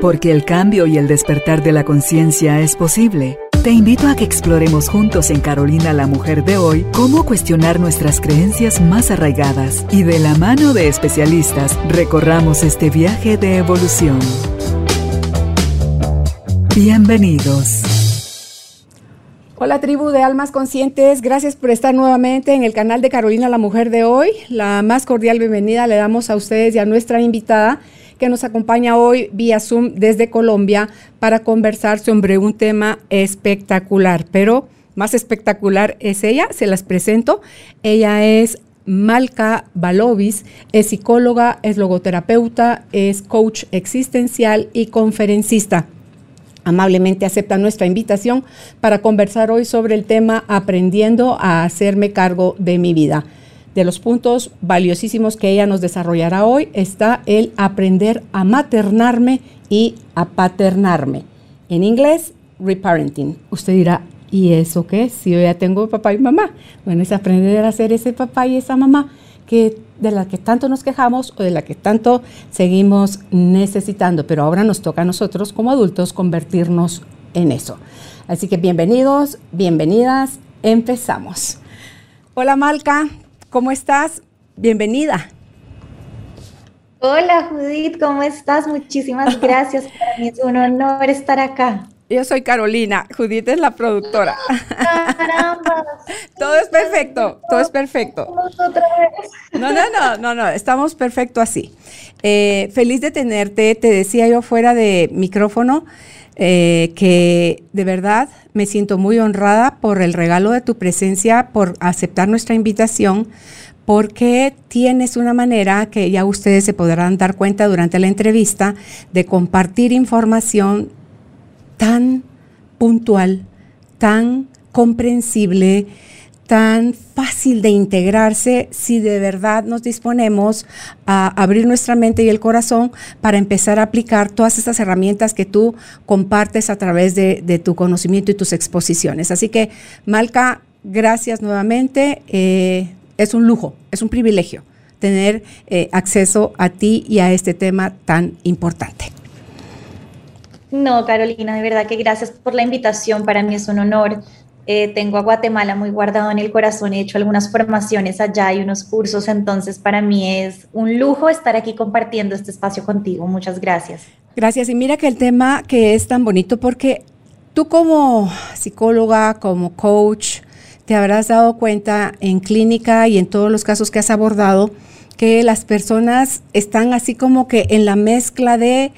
Porque el cambio y el despertar de la conciencia es posible. Te invito a que exploremos juntos en Carolina la Mujer de hoy cómo cuestionar nuestras creencias más arraigadas y de la mano de especialistas recorramos este viaje de evolución. Bienvenidos. Hola tribu de almas conscientes, gracias por estar nuevamente en el canal de Carolina la Mujer de hoy. La más cordial bienvenida le damos a ustedes y a nuestra invitada que nos acompaña hoy vía Zoom desde Colombia para conversar sobre un tema espectacular, pero más espectacular es ella, se las presento. Ella es Malka Balovis, es psicóloga, es logoterapeuta, es coach existencial y conferencista. Amablemente acepta nuestra invitación para conversar hoy sobre el tema Aprendiendo a hacerme cargo de mi vida de los puntos valiosísimos que ella nos desarrollará hoy está el aprender a maternarme y a paternarme. En inglés, reparenting. Usted dirá, ¿y eso qué? Si yo ya tengo papá y mamá. Bueno, es aprender a hacer ese papá y esa mamá que de la que tanto nos quejamos o de la que tanto seguimos necesitando, pero ahora nos toca a nosotros como adultos convertirnos en eso. Así que bienvenidos, bienvenidas, empezamos. Hola Malca, ¿Cómo estás? Bienvenida. Hola Judith, ¿cómo estás? Muchísimas gracias. Para mí es un honor estar acá. Yo soy Carolina, Judith es la productora. Caramba. todo es perfecto, todo es perfecto. No, no, no, no, no, estamos perfecto así. Eh, feliz de tenerte, te decía yo fuera de micrófono. Eh, que de verdad me siento muy honrada por el regalo de tu presencia, por aceptar nuestra invitación, porque tienes una manera que ya ustedes se podrán dar cuenta durante la entrevista de compartir información tan puntual, tan comprensible, tan fácil de integrarse si de verdad nos disponemos a abrir nuestra mente y el corazón para empezar a aplicar todas estas herramientas que tú compartes a través de, tu conocimiento y tus exposiciones. Así que, Malca, gracias nuevamente. Eh, es un lujo, es un privilegio tener eh, acceso a ti y a este tema tan importante. No, Carolina, de verdad que gracias por la invitación. Para mí es un honor eh, tengo a Guatemala muy guardado en el corazón, he hecho algunas formaciones allá y unos cursos, entonces para mí es un lujo estar aquí compartiendo este espacio contigo. Muchas gracias. Gracias. Y mira que el tema que es tan bonito porque tú como psicóloga, como coach, te habrás dado cuenta en clínica y en todos los casos que has abordado que las personas están así como que en la mezcla de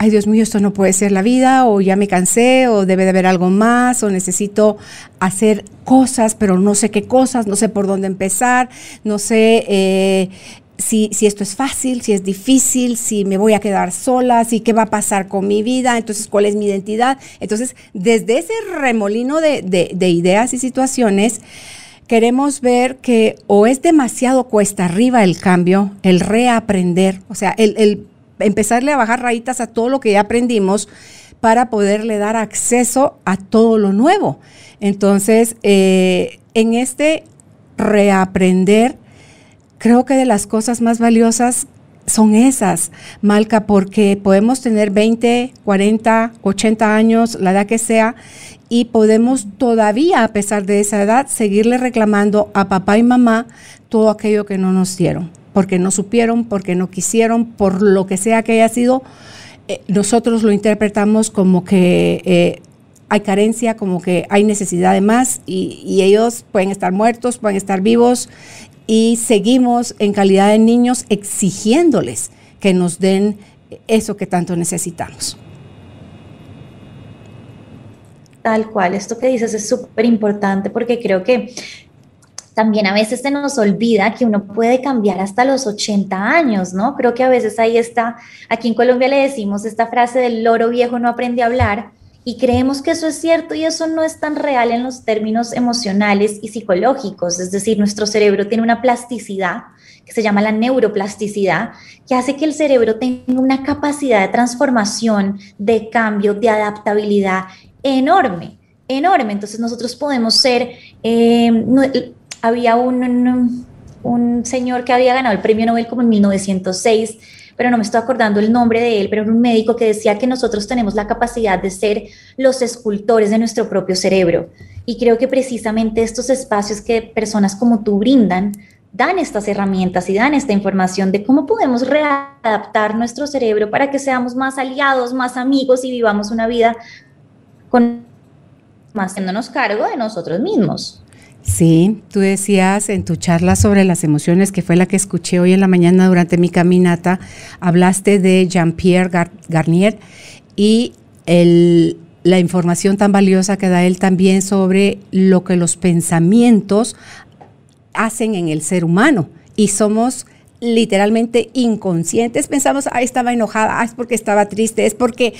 ay Dios mío, esto no puede ser la vida, o ya me cansé, o debe de haber algo más, o necesito hacer cosas, pero no sé qué cosas, no sé por dónde empezar, no sé eh, si, si, esto es fácil, si es difícil, si me voy a quedar sola, si qué va a pasar con mi vida, entonces cuál es mi identidad. Entonces, desde ese remolino de, de, ideas y situaciones, queremos ver que o es demasiado cuesta arriba el cambio, el reaprender, o sea, el, el empezarle a bajar rayitas a todo lo que ya aprendimos para poderle dar acceso a todo lo nuevo. Entonces, eh, en este reaprender, creo que de las cosas más valiosas son esas, Malca, porque podemos tener 20, 40, 80 años, la edad que sea, y podemos todavía, a pesar de esa edad, seguirle reclamando a papá y mamá todo aquello que no nos dieron porque no supieron, porque no quisieron, por lo que sea que haya sido, eh, nosotros lo interpretamos como que eh, hay carencia, como que hay necesidad de más y, ellos pueden estar muertos, pueden estar vivos y seguimos en calidad de niños exigiéndoles que nos den eso que tanto necesitamos. Tal cual, esto que dices es súper importante porque creo que también a veces se nos olvida que uno puede cambiar hasta los 80 años, ¿no? Creo que a veces ahí está, aquí en Colombia le decimos esta frase del loro viejo no aprende a hablar y creemos que eso es cierto y eso no es tan real en los términos emocionales y psicológicos, es decir, nuestro cerebro tiene una plasticidad que se llama la neuroplasticidad, que hace que el cerebro tenga una capacidad de transformación, de cambio, de adaptabilidad enorme, enorme. Entonces nosotros podemos ser, eh, había un, un, señor que había ganado el premio Nobel como en 1906, pero no me estoy acordando el nombre de él, pero era un médico que decía que nosotros tenemos la capacidad de ser los escultores de nuestro propio cerebro. Y creo que precisamente estos espacios que personas como tú brindan dan estas herramientas y dan esta información de cómo podemos readaptar nuestro cerebro para que seamos más aliados, más amigos y vivamos una vida con más haciéndonos cargo de nosotros mismos. Sí, tú decías en tu charla sobre las emociones, que fue la que escuché hoy en la mañana durante mi caminata, hablaste de Jean-Pierre Garnier y la información tan valiosa que da él también sobre lo que los pensamientos hacen en el ser humano y somos literalmente inconscientes. Pensamos, ah, estaba enojada, ah, es porque estaba triste, es porque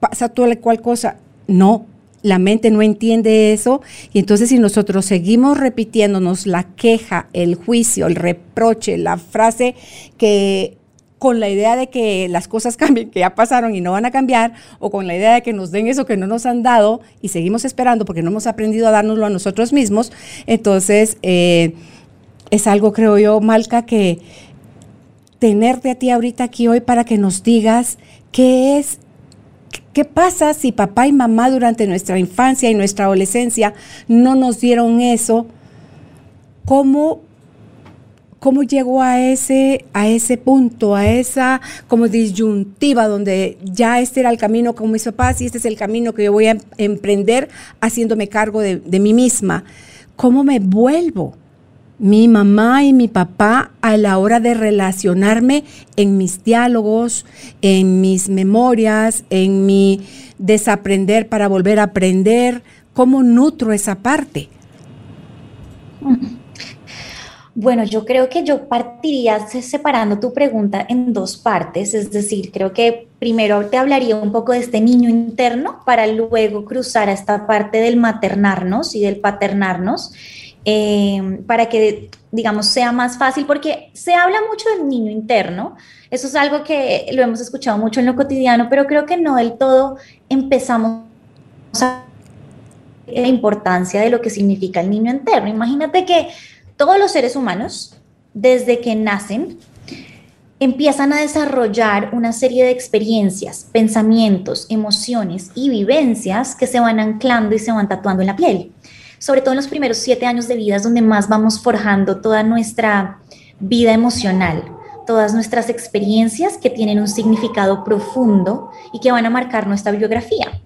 pasa toda cual cosa. No, la mente no entiende eso y entonces si nosotros seguimos repitiéndonos la queja, el juicio, el reproche, la frase que con la idea de que las cosas cambien, que ya pasaron y no van a cambiar, o con la idea de que nos den eso que no nos han dado y seguimos esperando porque no hemos aprendido a dárnoslo a nosotros mismos, entonces eh, es algo, creo yo, Malca, que tenerte a ti ahorita aquí hoy para que nos digas qué es, qué pasa si papá y mamá durante nuestra infancia y nuestra adolescencia no nos dieron eso, cómo cómo llegó a ese, a ese punto, a esa como disyuntiva donde ya este era el camino con mis papás y este es el camino que yo voy a emprender haciéndome cargo de, de mí misma. ¿Cómo me vuelvo? Mi mamá y mi papá a la hora de relacionarme en mis diálogos, en mis memorias, en mi desaprender para volver a aprender, cómo nutro esa parte. Bueno, yo creo que yo partiría separando tu pregunta en dos partes, es decir, creo que primero te hablaría un poco de este niño interno para luego cruzar a esta parte del maternarnos y del paternarnos eh, para que, digamos, sea más fácil, porque se habla mucho del niño interno, eso es algo que lo hemos escuchado mucho en lo cotidiano, pero creo que no del todo empezamos a la importancia de lo que significa el niño interno. Imagínate que todos los seres humanos, desde que nacen, empiezan a desarrollar una serie de experiencias, pensamientos, emociones y vivencias que se van anclando y se van tatuando en la piel sobre todo en los primeros siete años de vida, es donde más vamos forjando toda nuestra vida emocional, todas nuestras experiencias que tienen un significado profundo y que van a marcar nuestra biografía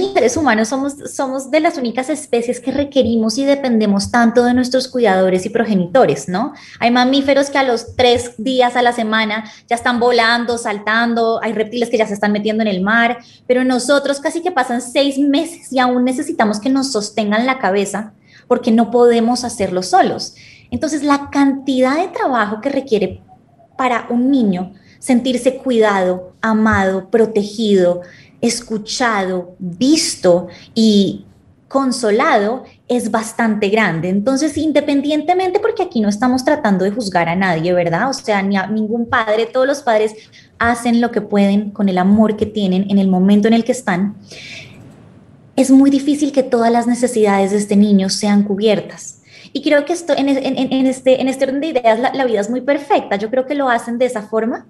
seres humanos somos, somos de las únicas especies que requerimos y dependemos tanto de nuestros cuidadores y progenitores, ¿no? Hay mamíferos que a los tres días a la semana ya están volando, saltando, hay reptiles que ya se están metiendo en el mar, pero nosotros casi que pasan seis meses y aún necesitamos que nos sostengan la cabeza porque no podemos hacerlo solos. Entonces, la cantidad de trabajo que requiere para un niño sentirse cuidado, amado, protegido, escuchado, visto y consolado es bastante grande. Entonces, independientemente, porque aquí no estamos tratando de juzgar a nadie, ¿verdad? O sea, ni a ningún padre, todos los padres hacen lo que pueden con el amor que tienen en el momento en el que están. Es muy difícil que todas las necesidades de este niño sean cubiertas. Y creo que esto, en, este, en este orden de ideas la, la vida es muy perfecta. Yo creo que lo hacen de esa forma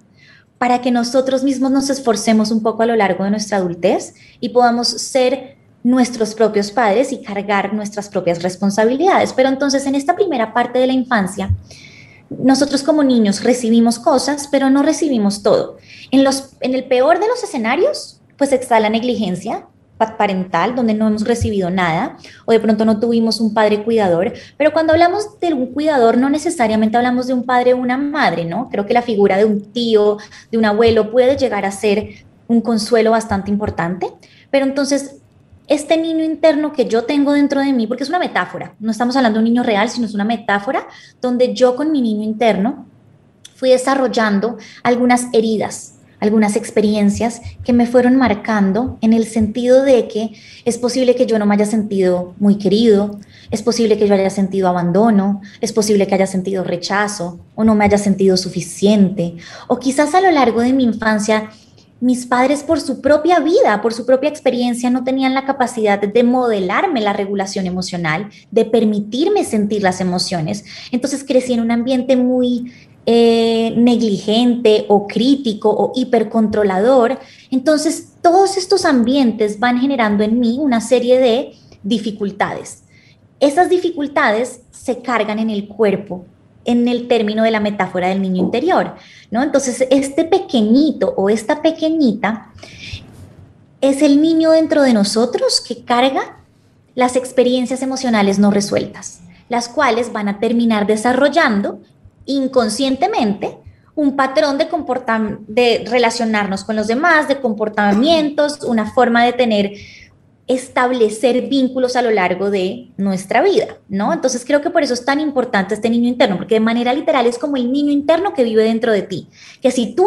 para que nosotros mismos nos esforcemos un poco a lo largo de nuestra adultez y podamos ser nuestros propios padres y cargar nuestras propias responsabilidades. Pero entonces en esta primera parte de la infancia, nosotros como niños recibimos cosas, pero no recibimos todo. En, los, en el peor de los escenarios, pues está la negligencia, parental, donde no hemos recibido nada, o de pronto no tuvimos un padre cuidador, pero cuando hablamos de un cuidador, no necesariamente hablamos de un padre o una madre, ¿no? Creo que la figura de un tío, de un abuelo, puede llegar a ser un consuelo bastante importante, pero entonces este niño interno que yo tengo dentro de mí, porque es una metáfora, no estamos hablando de un niño real, sino es una metáfora donde yo con mi niño interno fui desarrollando algunas heridas, algunas experiencias que me fueron marcando en el sentido de que es posible que yo no me haya sentido muy querido, es posible que yo haya sentido abandono, es posible que haya sentido rechazo o no me haya sentido suficiente, o quizás a lo largo de mi infancia mis padres por su propia vida, por su propia experiencia, no tenían la capacidad de modelarme la regulación emocional, de permitirme sentir las emociones. Entonces crecí en un ambiente muy eh, negligente o crítico o hipercontrolador, entonces todos estos ambientes van generando en mí una serie de dificultades. Esas dificultades se cargan en el cuerpo en el término de la metáfora del niño interior, ¿no? Entonces, este pequeñito o esta pequeñita es el niño dentro de nosotros que carga las experiencias emocionales no resueltas, las cuales van a terminar desarrollando inconscientemente un patrón de, de relacionarnos con los demás, de comportamientos, una forma de tener establecer vínculos a lo largo de nuestra vida, ¿no? Entonces creo que por eso es tan importante este niño interno, porque de manera literal es como el niño interno que vive dentro de ti, que si tú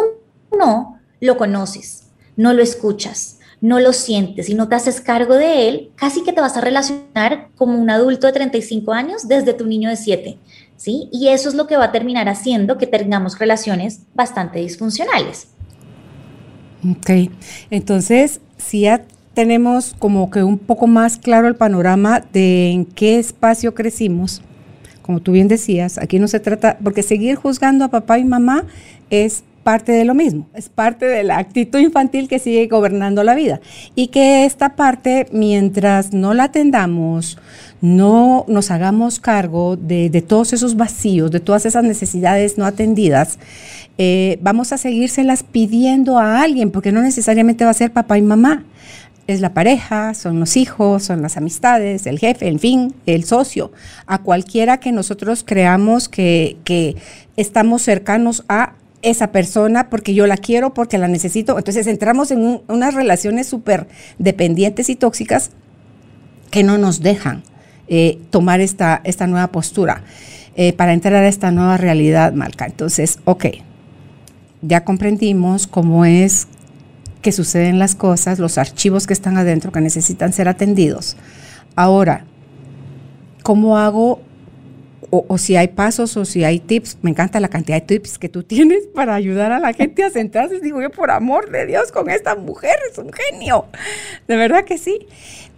no lo conoces, no lo escuchas, no lo sientes y no te haces cargo de él, casi que te vas a relacionar como un adulto de 35 años desde tu niño de 7, ¿sí? Y eso es lo que va a terminar haciendo que tengamos relaciones bastante disfuncionales. Ok, entonces, si ya tenemos como que un poco más claro el panorama de en qué espacio crecimos. Como tú bien decías, aquí no se trata, porque seguir juzgando a papá y mamá es parte de lo mismo, es parte de la actitud infantil que sigue gobernando la vida. Y que esta parte, mientras no la atendamos, no nos hagamos cargo de, todos esos vacíos, de todas esas necesidades no atendidas, eh, vamos a seguírselas pidiendo a alguien, porque no necesariamente va a ser papá y mamá. Es la pareja, son los hijos, son las amistades, el jefe, en fin, el socio, a cualquiera que nosotros creamos que, estamos cercanos a esa persona porque yo la quiero, porque la necesito. Entonces entramos en unas relaciones súper dependientes y tóxicas que no nos dejan eh, tomar esta, esta nueva postura eh, para entrar a esta nueva realidad, Malca. Entonces, ok, ya comprendimos cómo es que suceden las cosas, los archivos que están adentro que necesitan ser atendidos. Ahora, ¿cómo hago? O, si hay pasos o si hay tips, me encanta la cantidad de tips que tú tienes para ayudar a la gente a centrarse. Digo por amor de Dios, con esta mujer es un genio. De verdad que sí.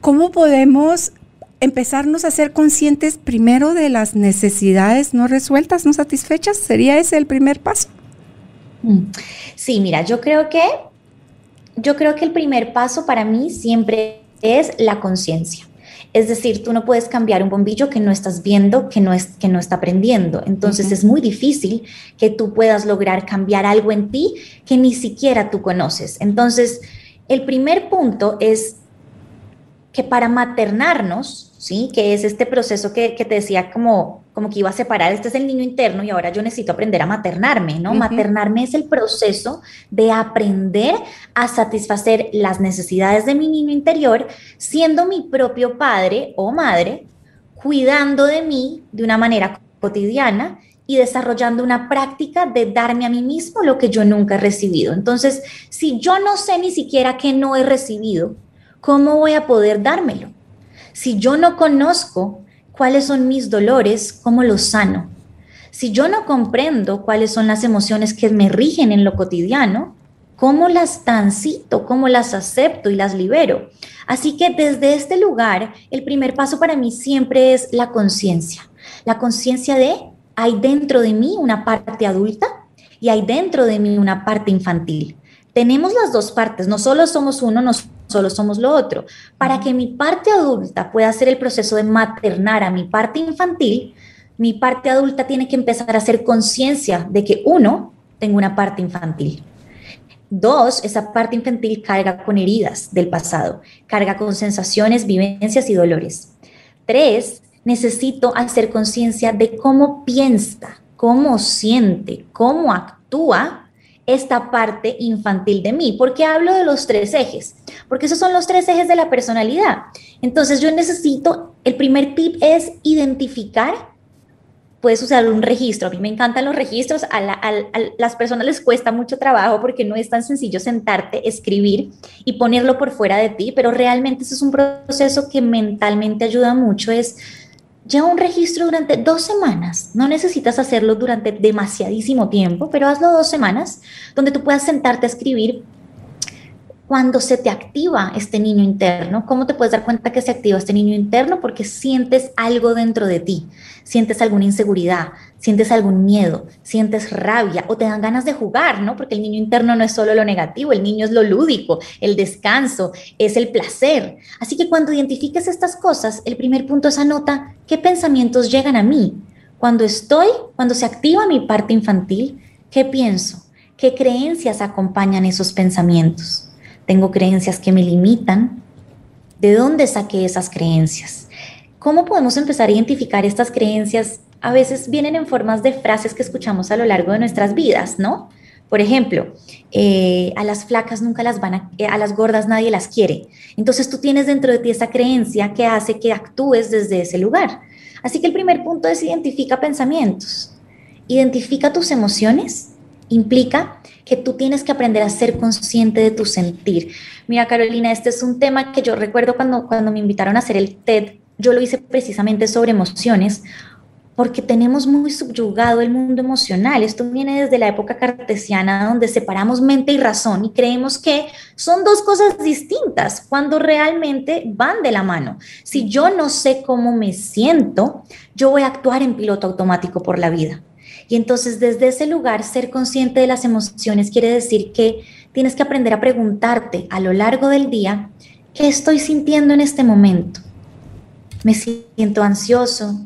¿Cómo podemos empezarnos a ser conscientes primero de las necesidades no resueltas, no satisfechas? ¿Sería ese el primer paso? Mm. Sí, mira, yo creo que yo creo que el primer paso para mí siempre es la conciencia. Es decir, tú no puedes cambiar un bombillo que no estás viendo, que no, es, que no está prendiendo. Entonces es muy difícil que tú puedas lograr cambiar algo en ti que ni siquiera tú conoces. Entonces, el primer punto es que para maternarnos, ¿sí? Que es este proceso que, te decía como, como que iba a separar, este es el niño interno y ahora yo necesito aprender a maternarme, ¿no? Maternarme es el proceso de aprender a satisfacer las necesidades de mi niño interior, siendo mi propio padre o madre, cuidando de mí de una manera cotidiana y desarrollando una práctica de darme a mí mismo lo que yo nunca he recibido. Entonces, si yo no sé ni siquiera que no he recibido, ¿cómo voy a poder dármelo? Si yo no conozco cuáles son mis dolores, ¿cómo los sano? Si yo no comprendo cuáles son las emociones que me rigen en lo cotidiano, ¿cómo las transito? ¿Cómo las acepto y las libero? Así que desde este lugar, el primer paso para mí siempre es la conciencia. La conciencia de, hay dentro de mí una parte adulta y hay dentro de mí una parte infantil. Tenemos las dos partes, no solo somos uno, no solo somos lo otro. Para que mi parte adulta pueda hacer el proceso de maternar a mi parte infantil, mi parte adulta tiene que empezar a hacer conciencia de que uno, tengo una parte infantil. Dos, esa parte infantil carga con heridas del pasado, carga con sensaciones, vivencias y dolores. Tres, necesito hacer conciencia de cómo piensa, cómo siente, cómo actúa esta parte infantil de mí. ¿Por qué hablo de los tres ejes? Porque esos son los tres ejes de la personalidad. Entonces yo necesito, el primer tip es identificar, puedes usar un registro. A mí me encantan los registros, a, las personas les cuesta mucho trabajo porque no es tan sencillo sentarte, escribir y ponerlo por fuera de ti, pero realmente eso es un proceso que mentalmente ayuda mucho, es Lleva un registro durante dos semanas. No necesitas hacerlo durante demasiadísimo tiempo, pero hazlo dos semanas donde tú puedas sentarte a escribir cuando se te activa este niño interno, ¿cómo te puedes dar cuenta que se activa este niño interno? Porque sientes algo dentro de ti, sientes alguna inseguridad, sientes algún miedo, sientes rabia o te dan ganas de jugar, ¿no? Porque el niño interno no es solo lo negativo, el niño es lo lúdico, el descanso, es el placer. Así que cuando identifiques estas cosas, el primer punto es anota qué pensamientos llegan a mí. Cuando estoy, cuando se activa mi parte infantil, ¿qué pienso? ¿Qué creencias acompañan esos pensamientos? Tengo creencias que me limitan. ¿De dónde saqué esas creencias? ¿Cómo podemos empezar a identificar estas creencias? A veces vienen en formas de frases que escuchamos a lo largo de nuestras vidas, ¿no? Por ejemplo, eh, a las flacas nunca las van a, eh, a las gordas nadie las quiere. Entonces tú tienes dentro de ti esa creencia que hace que actúes desde ese lugar. Así que el primer punto es identifica pensamientos, identifica tus emociones, implica que tú tienes que aprender a ser consciente de tu sentir. Mira, Carolina, este es un tema que yo recuerdo cuando, cuando me invitaron a hacer el TED, yo lo hice precisamente sobre emociones, porque tenemos muy subyugado el mundo emocional. Esto viene desde la época cartesiana, donde separamos mente y razón y creemos que son dos cosas distintas, cuando realmente van de la mano. Si yo no sé cómo me siento, yo voy a actuar en piloto automático por la vida. Y entonces desde ese lugar ser consciente de las emociones quiere decir que tienes que aprender a preguntarte a lo largo del día, ¿qué estoy sintiendo en este momento? Me siento ansioso,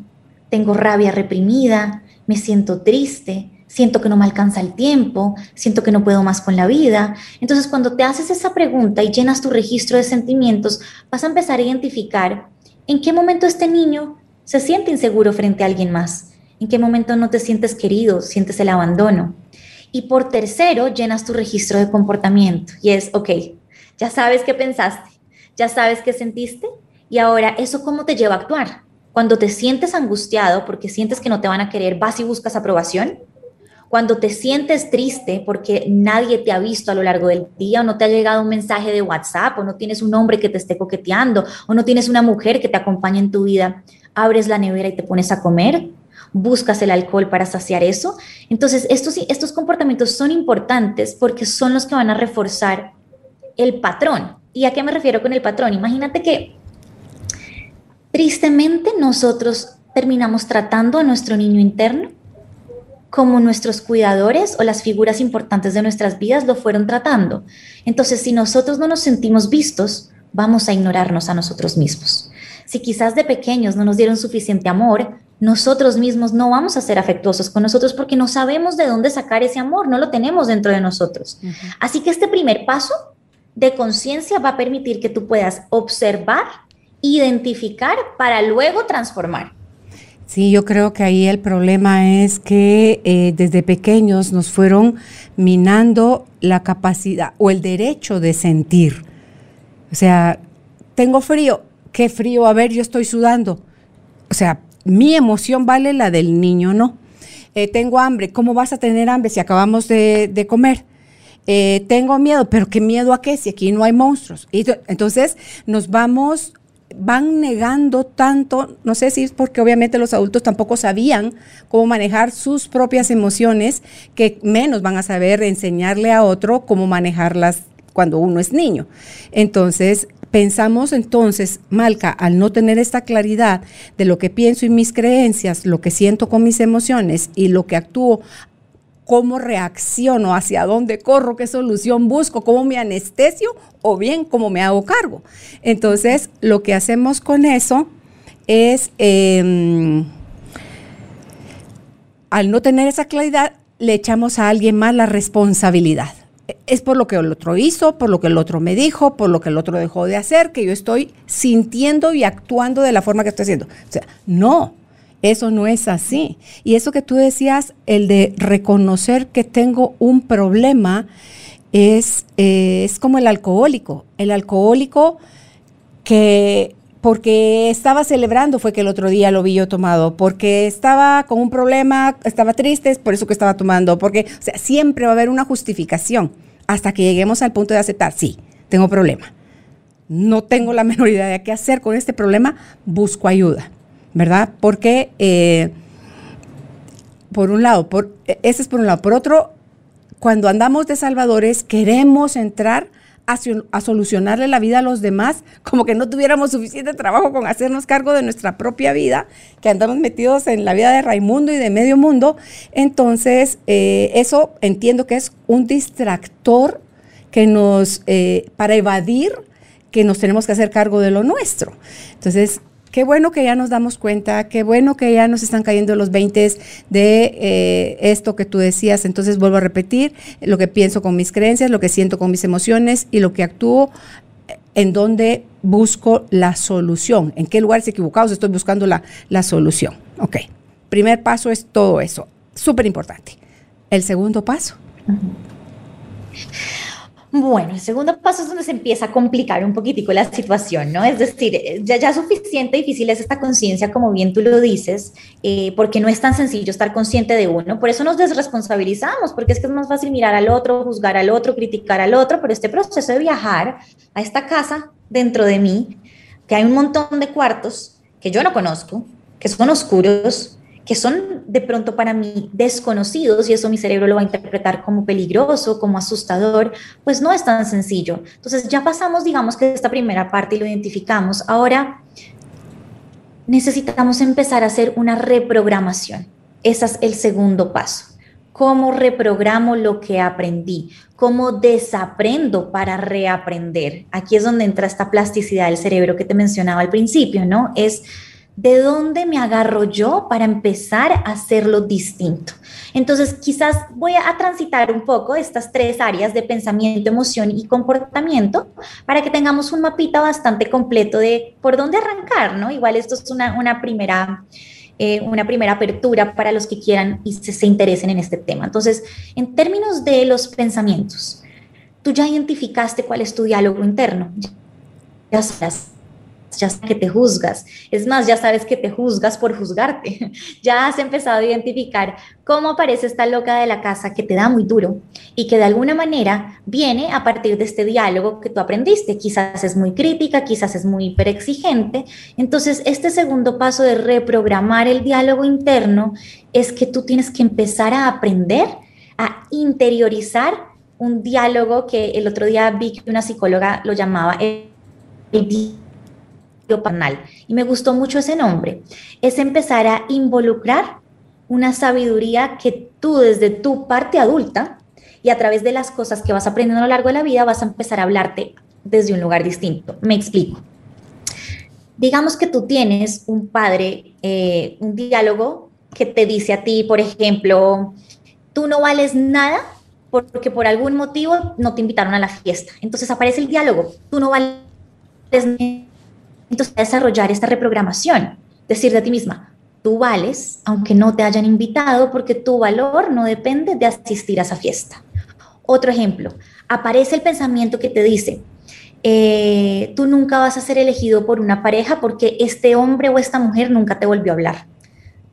tengo rabia reprimida, me siento triste, siento que no me alcanza el tiempo, siento que no puedo más con la vida. Entonces, cuando te haces esa pregunta y llenas tu registro de sentimientos, vas a empezar a identificar en qué momento este niño se siente inseguro frente a alguien más, ¿En qué momento no te sientes querido, sientes el abandono? Y por tercero, llenas tu registro de comportamiento y es, ok, ya sabes qué pensaste, ya sabes qué sentiste y ahora eso cómo te lleva a actuar. Cuando te sientes angustiado porque sientes que no te van a querer, vas y buscas aprobación. Cuando te sientes triste porque nadie te ha visto a lo largo del día o no te ha llegado un mensaje de WhatsApp o no tienes un hombre que te esté coqueteando o no tienes una mujer que te acompañe en tu vida, abres la nevera y te pones a comer buscas el alcohol para saciar eso. Entonces, estos, estos comportamientos son importantes porque son los que van a reforzar el patrón. ¿Y a qué me refiero con el patrón? Imagínate que tristemente nosotros terminamos tratando a nuestro niño interno como nuestros cuidadores o las figuras importantes de nuestras vidas lo fueron tratando. Entonces, si nosotros no nos sentimos vistos, vamos a ignorarnos a nosotros mismos. Si quizás de pequeños no nos dieron suficiente amor, nosotros mismos no vamos a ser afectuosos con nosotros porque no sabemos de dónde sacar ese amor, no lo tenemos dentro de nosotros. Así que este primer paso de conciencia va a permitir que tú puedas observar, identificar para luego transformar. Sí, yo creo que ahí el problema es que eh, desde pequeños nos fueron minando la capacidad o el derecho de sentir. O sea, tengo frío, qué frío, a ver, yo estoy sudando. O sea, mi emoción vale la del niño, no. Eh, tengo hambre, ¿cómo vas a tener hambre si acabamos de, comer? Eh, tengo miedo, pero ¿qué miedo a qué? Si aquí no hay monstruos. Y entonces nos vamos, van negando tanto, no sé si es porque obviamente los adultos tampoco sabían cómo manejar sus propias emociones, que menos van a saber enseñarle a otro cómo manejarlas cuando uno es niño. Entonces, Pensamos entonces, Malca, al no tener esta claridad de lo que pienso y mis creencias, lo que siento con mis emociones y lo que actúo, cómo reacciono, hacia dónde corro, qué solución busco, cómo me anestesio o bien cómo me hago cargo. Entonces, lo que hacemos con eso es, em, al no tener esa claridad, le echamos a alguien más la responsabilidad es por lo que el otro hizo, por lo que el otro me dijo, por lo que el otro dejó de hacer, que yo estoy sintiendo y actuando de la forma que estoy haciendo. O sea, no, eso no es así. Y eso que tú decías, el de reconocer que tengo un problema, es, eh, es como el alcohólico. El alcohólico que porque estaba celebrando fue que el otro día lo vi yo tomado, porque estaba con un problema, estaba triste, es por eso que estaba tomando, porque, o sea, siempre va a haber una justificación hasta que lleguemos al punto de aceptar, sí, tengo problema. No tengo la menor idea de qué hacer con este problema, busco ayuda, ¿verdad? Porque, eh, por un lado, por, ese es por un lado. Por otro, cuando andamos de salvadores, queremos entrar a, solucionarle la vida a los demás, como que no tuviéramos suficiente trabajo con hacernos cargo de nuestra propia vida, que andamos metidos en la vida de Raimundo y de medio mundo. Entonces, eh, eso entiendo que es un distractor que nos, eh, para evadir que nos tenemos que hacer cargo de lo nuestro. Entonces, qué bueno que ya nos damos cuenta, qué bueno que ya nos están cayendo los 20 de eh, esto que tú decías. Entonces vuelvo a repetir lo que pienso con mis creencias, lo que siento con mis emociones y lo que actúo eh, en donde busco la solución, en qué lugares equivocados estoy buscando la, la solución. Ok, primer paso es todo eso, súper importante. El segundo paso. Bueno, el segundo paso es donde se empieza a complicar un poquitico la situación, ¿no? Es decir, ya, ya suficiente difícil es esta conciencia, como bien tú lo dices, eh, porque no es tan sencillo estar consciente de uno. Por eso nos desresponsabilizamos, porque es que es más fácil mirar al otro, juzgar al otro, criticar al otro, pero este proceso de viajar a esta casa dentro de mí, que hay un montón de cuartos que yo no conozco, que son oscuros, que son de pronto para mí desconocidos y eso mi cerebro lo va a interpretar como peligroso, como asustador, pues no es tan sencillo. Entonces ya pasamos, digamos que esta primera parte y lo identificamos. Ahora necesitamos empezar a hacer una reprogramación. Ese es el segundo paso. ¿Cómo reprogramo lo que aprendí? ¿Cómo desaprendo para reaprender? Aquí es donde entra esta plasticidad del cerebro que te mencionaba al principio, ¿no? Es ¿De dónde me agarro yo para empezar a hacerlo distinto? Entonces, quizás voy a transitar un poco estas tres áreas de pensamiento, emoción y comportamiento para que tengamos un mapita bastante completo de por dónde arrancar, ¿no? Igual esto es una, primera... Eh, una primera apertura para los que quieran y se, se interesen en este tema. Entonces, en términos de los pensamientos, tú ya identificaste cuál es tu diálogo interno. Ya ya que te juzgas. Es más, ya sabes que te juzgas por juzgarte. Ya has empezado a identificar cómo aparece esta loca de la casa que te da muy duro y que de alguna manera viene a partir de este diálogo que tú aprendiste. Quizás es muy crítica, quizás es muy hiperexigente. Entonces, este segundo paso de reprogramar el diálogo interno es que tú tienes que empezar a aprender a interiorizar un diálogo que el otro día vi que una psicóloga lo llamaba el panal. Y me gustó mucho ese nombre. Es empezar a involucrar una sabiduría que tú desde tu parte adulta y a través de las cosas que vas aprendiendo a lo largo de la vida vas a empezar a hablarte desde un lugar distinto. Me explico. Digamos que tú tienes un padre, eh, un diálogo que te dice a ti, por ejemplo, tú no vales nada porque por algún motivo no te invitaron a la fiesta. Entonces aparece el diálogo, tú no vales nada entonces, desarrollar esta reprogramación, decir de ti misma, tú vales aunque no te hayan invitado porque tu valor no depende de asistir a esa fiesta. Otro ejemplo, aparece el pensamiento que te dice, eh, tú nunca vas a ser elegido por una pareja porque este hombre o esta mujer nunca te volvió a hablar.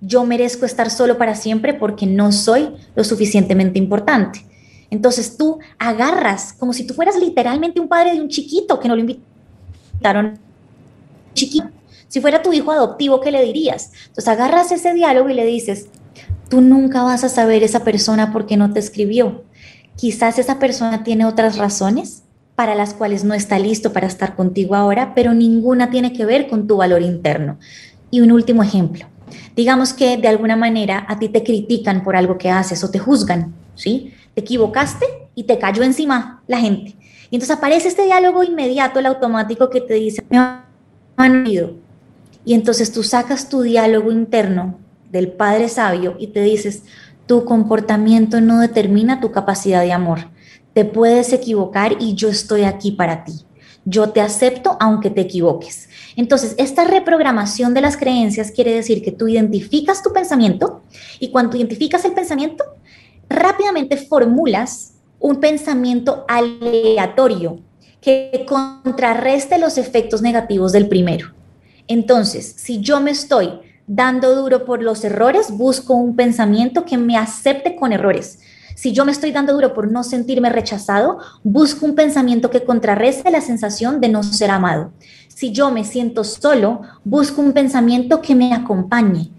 Yo merezco estar solo para siempre porque no soy lo suficientemente importante. Entonces tú agarras como si tú fueras literalmente un padre de un chiquito que no lo invitaron chiquito. Si fuera tu hijo adoptivo, ¿qué le dirías? Entonces agarras ese diálogo y le dices, tú nunca vas a saber esa persona por qué no te escribió. Quizás esa persona tiene otras razones para las cuales no está listo para estar contigo ahora, pero ninguna tiene que ver con tu valor interno. Y un último ejemplo. Digamos que de alguna manera a ti te critican por algo que haces o te juzgan, ¿sí? Te equivocaste y te cayó encima la gente. Y entonces aparece este diálogo inmediato, el automático que te dice, y entonces tú sacas tu diálogo interno del Padre Sabio y te dices, tu comportamiento no determina tu capacidad de amor. Te puedes equivocar y yo estoy aquí para ti. Yo te acepto aunque te equivoques. Entonces, esta reprogramación de las creencias quiere decir que tú identificas tu pensamiento y cuando identificas el pensamiento, rápidamente formulas un pensamiento aleatorio que contrarreste los efectos negativos del primero. Entonces, si yo me estoy dando duro por los errores, busco un pensamiento que me acepte con errores. Si yo me estoy dando duro por no sentirme rechazado, busco un pensamiento que contrarreste la sensación de no ser amado. Si yo me siento solo, busco un pensamiento que me acompañe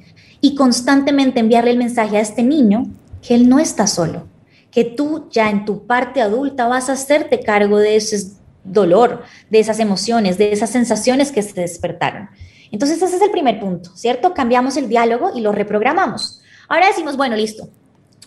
y constantemente enviarle el mensaje a este niño que él no está solo, que tú ya en tu parte adulta vas a hacerte cargo de esos dolor, de esas emociones, de esas sensaciones que se despertaron. Entonces ese es el primer punto, ¿cierto? Cambiamos el diálogo y lo reprogramamos. Ahora decimos, bueno, listo,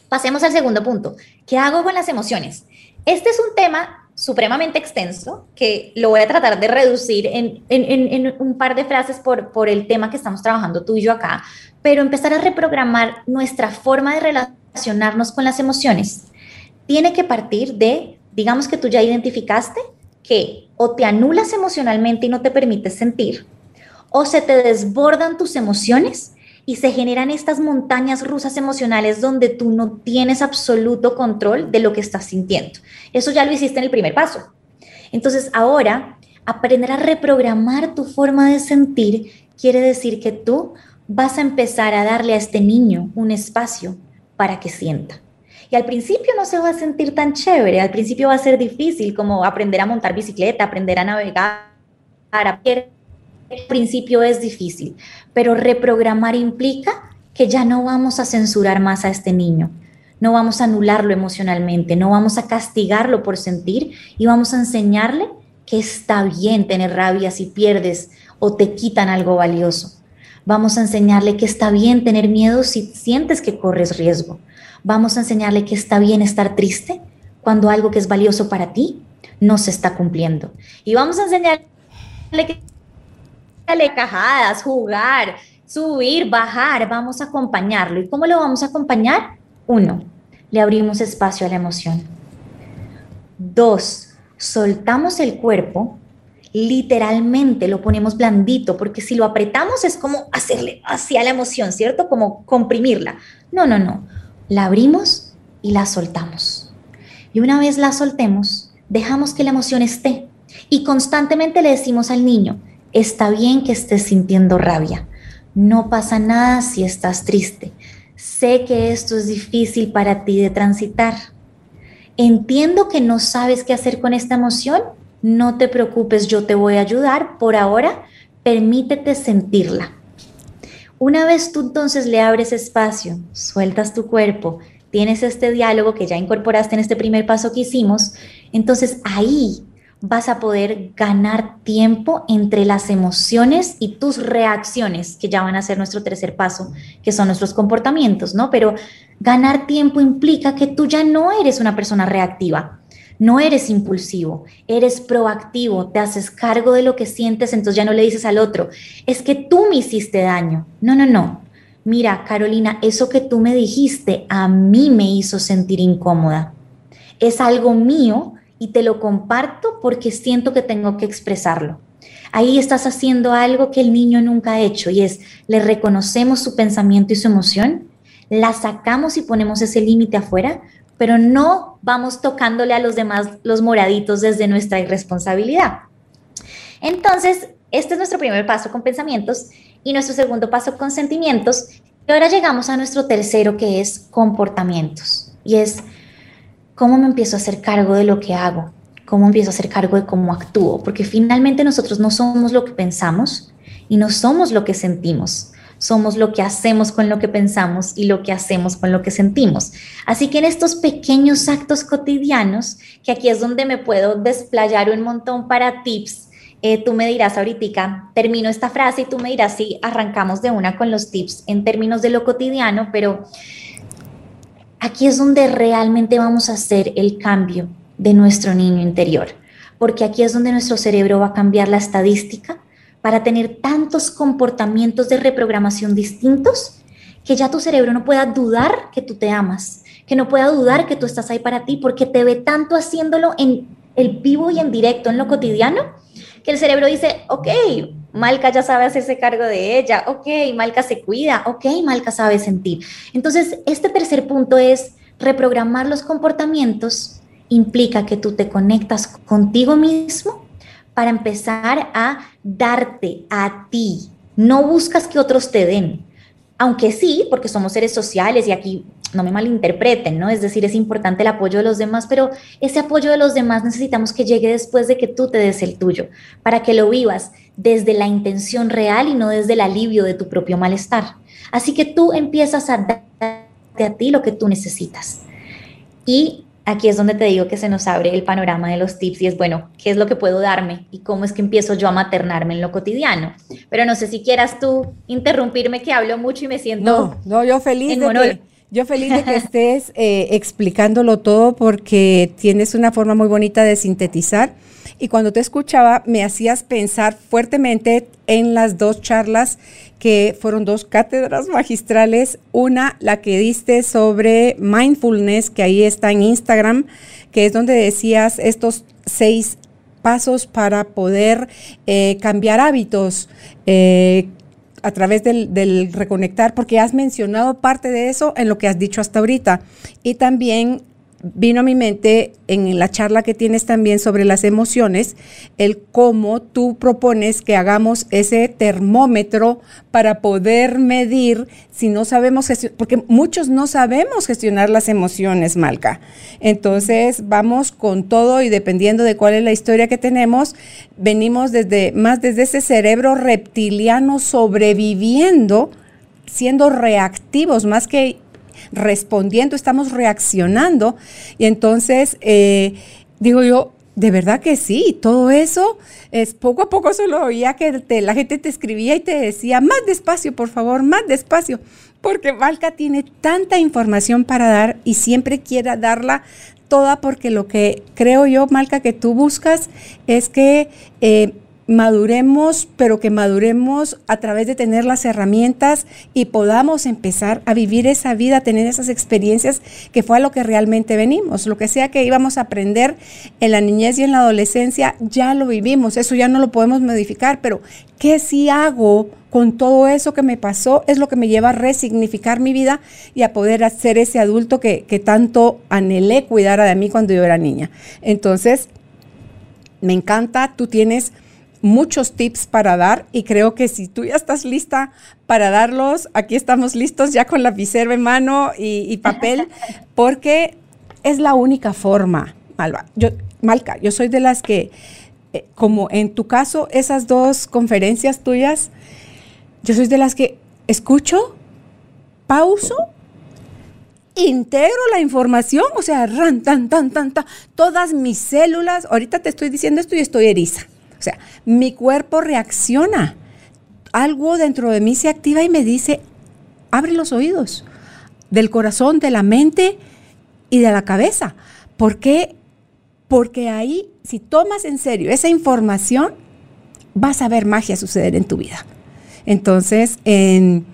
pasemos al segundo punto. ¿Qué hago con las emociones? Este es un tema supremamente extenso que lo voy a tratar de reducir en, un par de frases por, por el tema que estamos trabajando tú y yo acá, pero empezar a reprogramar nuestra forma de relacionarnos con las emociones tiene que partir de, digamos que tú ya identificaste que o te anulas emocionalmente y no te permites sentir, o se te desbordan tus emociones y se generan estas montañas rusas emocionales donde tú no tienes absoluto control de lo que estás sintiendo. Eso ya lo hiciste en el primer paso. Entonces ahora, aprender a reprogramar tu forma de sentir quiere decir que tú vas a empezar a darle a este niño un espacio para que sienta. Y al principio no se va a sentir tan chévere, al principio va a ser difícil como aprender a montar bicicleta, aprender a navegar, a al principio es difícil, pero reprogramar implica que ya no vamos a censurar más a este niño, no vamos a anularlo emocionalmente, no vamos a castigarlo por sentir y vamos a enseñarle que está bien tener rabia si pierdes o te quitan algo valioso. Vamos a enseñarle que está bien tener miedo si sientes que corres riesgo. Vamos a enseñarle que está bien estar triste cuando algo que es valioso para ti no se está cumpliendo. Y vamos a enseñarle que cajadas, jugar, subir, bajar, vamos a acompañarlo. ¿Y cómo lo vamos a acompañar? Uno, le abrimos espacio a la emoción. Dos, soltamos el cuerpo, literalmente lo ponemos blandito, porque si lo apretamos es como hacerle hacia la emoción, ¿cierto? Como comprimirla. No, no, no. La abrimos y la soltamos. Y una vez la soltemos, dejamos que la emoción esté. Y constantemente le decimos al niño, Está bien que estés sintiendo rabia. No pasa nada si estás triste. Sé que esto es difícil para ti de transitar. Entiendo que no sabes qué hacer con esta emoción. No te preocupes, yo te voy a ayudar. Por ahora, permítete sentirla. Una vez tú entonces le abres espacio, sueltas tu cuerpo, tienes este diálogo que ya incorporaste en este primer paso que hicimos, entonces ahí vas a poder ganar tiempo entre las emociones y tus reacciones, que ya van a ser nuestro tercer paso, que son nuestros comportamientos, ¿no? Pero ganar tiempo implica que tú ya no eres una persona reactiva, no eres impulsivo, eres proactivo, te haces cargo de lo que sientes, entonces ya no le dices al otro, es que tú me hiciste daño. No, no, no. Mira, Carolina, eso que tú me dijiste a mí me hizo sentir incómoda. Es algo mío y te lo comparto porque siento que tengo que expresarlo. Ahí estás haciendo algo que el niño nunca ha hecho y es, le reconocemos su pensamiento y su emoción, la sacamos y ponemos ese límite afuera, pero no vamos tocándole a los demás los moraditos desde nuestra irresponsabilidad. Entonces, este es nuestro primer paso con pensamientos y nuestro segundo paso con sentimientos. Y ahora llegamos a nuestro tercero que es comportamientos. Y es ¿cómo me empiezo a hacer cargo de lo que hago? ¿Cómo empiezo a hacer cargo de cómo actúo? Porque finalmente nosotros no somos lo que pensamos y no somos lo que sentimos. Somos lo que hacemos con lo que pensamos y lo que hacemos con lo que sentimos. Así que en estos pequeños actos cotidianos, que aquí es donde me puedo desplayar un montón para tips, eh, tú me dirás ahorita, termino esta frase y tú me dirás si arrancamos de una con los tips en términos de lo cotidiano, pero aquí es donde realmente vamos a hacer el cambio de nuestro niño interior, porque aquí es donde nuestro cerebro va a cambiar la estadística para tener tantos comportamientos de reprogramación distintos que ya tu cerebro no pueda dudar que tú te amas, que no pueda dudar que tú estás ahí para ti, porque te ve tanto haciéndolo en el vivo y en directo, en lo cotidiano, que el cerebro dice, ok, Malca ya sabe hacerse cargo de ella, ok, Malca se cuida, ok, Malca sabe sentir. Entonces, este tercer punto es reprogramar los comportamientos, implica que tú te conectas contigo mismo para empezar a darte a ti. No buscas que otros te den, aunque sí, porque somos seres sociales y aquí no me malinterpreten, ¿no? Es decir, es importante el apoyo de los demás, pero ese apoyo de los demás necesitamos que llegue después de que tú te des el tuyo, para que lo vivas desde la intención real y no desde el alivio de tu propio malestar. Así que tú empiezas a darte a ti lo que tú necesitas. Y aquí es donde te digo que se nos abre el panorama de los tips y es, bueno, ¿qué es lo que puedo darme y cómo es que empiezo yo a maternarme en lo cotidiano? Pero no sé si quieras tú interrumpirme que hablo mucho y me siento... No, no, yo feliz de que, yo feliz de que estés eh, explicándolo todo porque tienes una forma muy bonita de sintetizar y cuando te escuchaba me hacías pensar fuertemente en las dos charlas que fueron dos cátedras magistrales. Una, la que diste sobre mindfulness, que ahí está en Instagram, que es donde decías estos seis pasos para poder eh, cambiar hábitos. Eh, a través del, del, reconectar, porque has mencionado parte de eso en lo que has dicho hasta ahorita. Y también vino a mi mente en la charla que tienes también sobre las emociones, el cómo tú propones que hagamos ese termómetro para poder medir si no sabemos gestionar, porque muchos no sabemos gestionar las emociones, Malca. Entonces vamos con todo y dependiendo de cuál es la historia que tenemos, venimos desde más desde ese cerebro reptiliano sobreviviendo siendo reactivos más que respondiendo, estamos reaccionando. Y entonces, eh, digo yo, de verdad que sí, todo eso es poco a poco solo oía que la gente te escribía y te decía, más despacio, por favor, más despacio, porque Valka tiene tanta información para dar y siempre quiera darla toda porque lo que creo yo, Malca, que tú buscas es que eh, maduremos, pero que maduremos a través de tener las herramientas y podamos empezar a vivir esa vida, a tener esas experiencias que fue a lo que realmente venimos. Lo que sea que íbamos a aprender en la niñez y en la adolescencia, ya lo vivimos, eso ya no lo podemos modificar, pero ¿qué sí hago con todo eso que me pasó? Es lo que me lleva a resignificar mi vida y a poder ser ese adulto que, que tanto anhelé cuidara de mí cuando yo era niña. Entonces, me encanta, tú tienes muchos tips para dar y creo que si tú ya estás lista para darlos, aquí estamos listos ya con lapicero en mano y, papel, porque es la única forma, Malva. Yo, Malca, yo soy de las que, eh, como en tu caso, esas dos conferencias tuyas, yo soy de las que escucho, pauso integro la información, o sea, ran, tan, tan, tan, tan, todas mis células, ahorita te estoy diciendo esto y estoy eriza. O sea, mi cuerpo reacciona. Algo dentro de mí se activa y me dice, abre los oídos del corazón, de la mente y de la cabeza. ¿Por qué? Porque ahí, si tomas en serio esa información, vas a ver magia suceder en tu vida. Entonces, en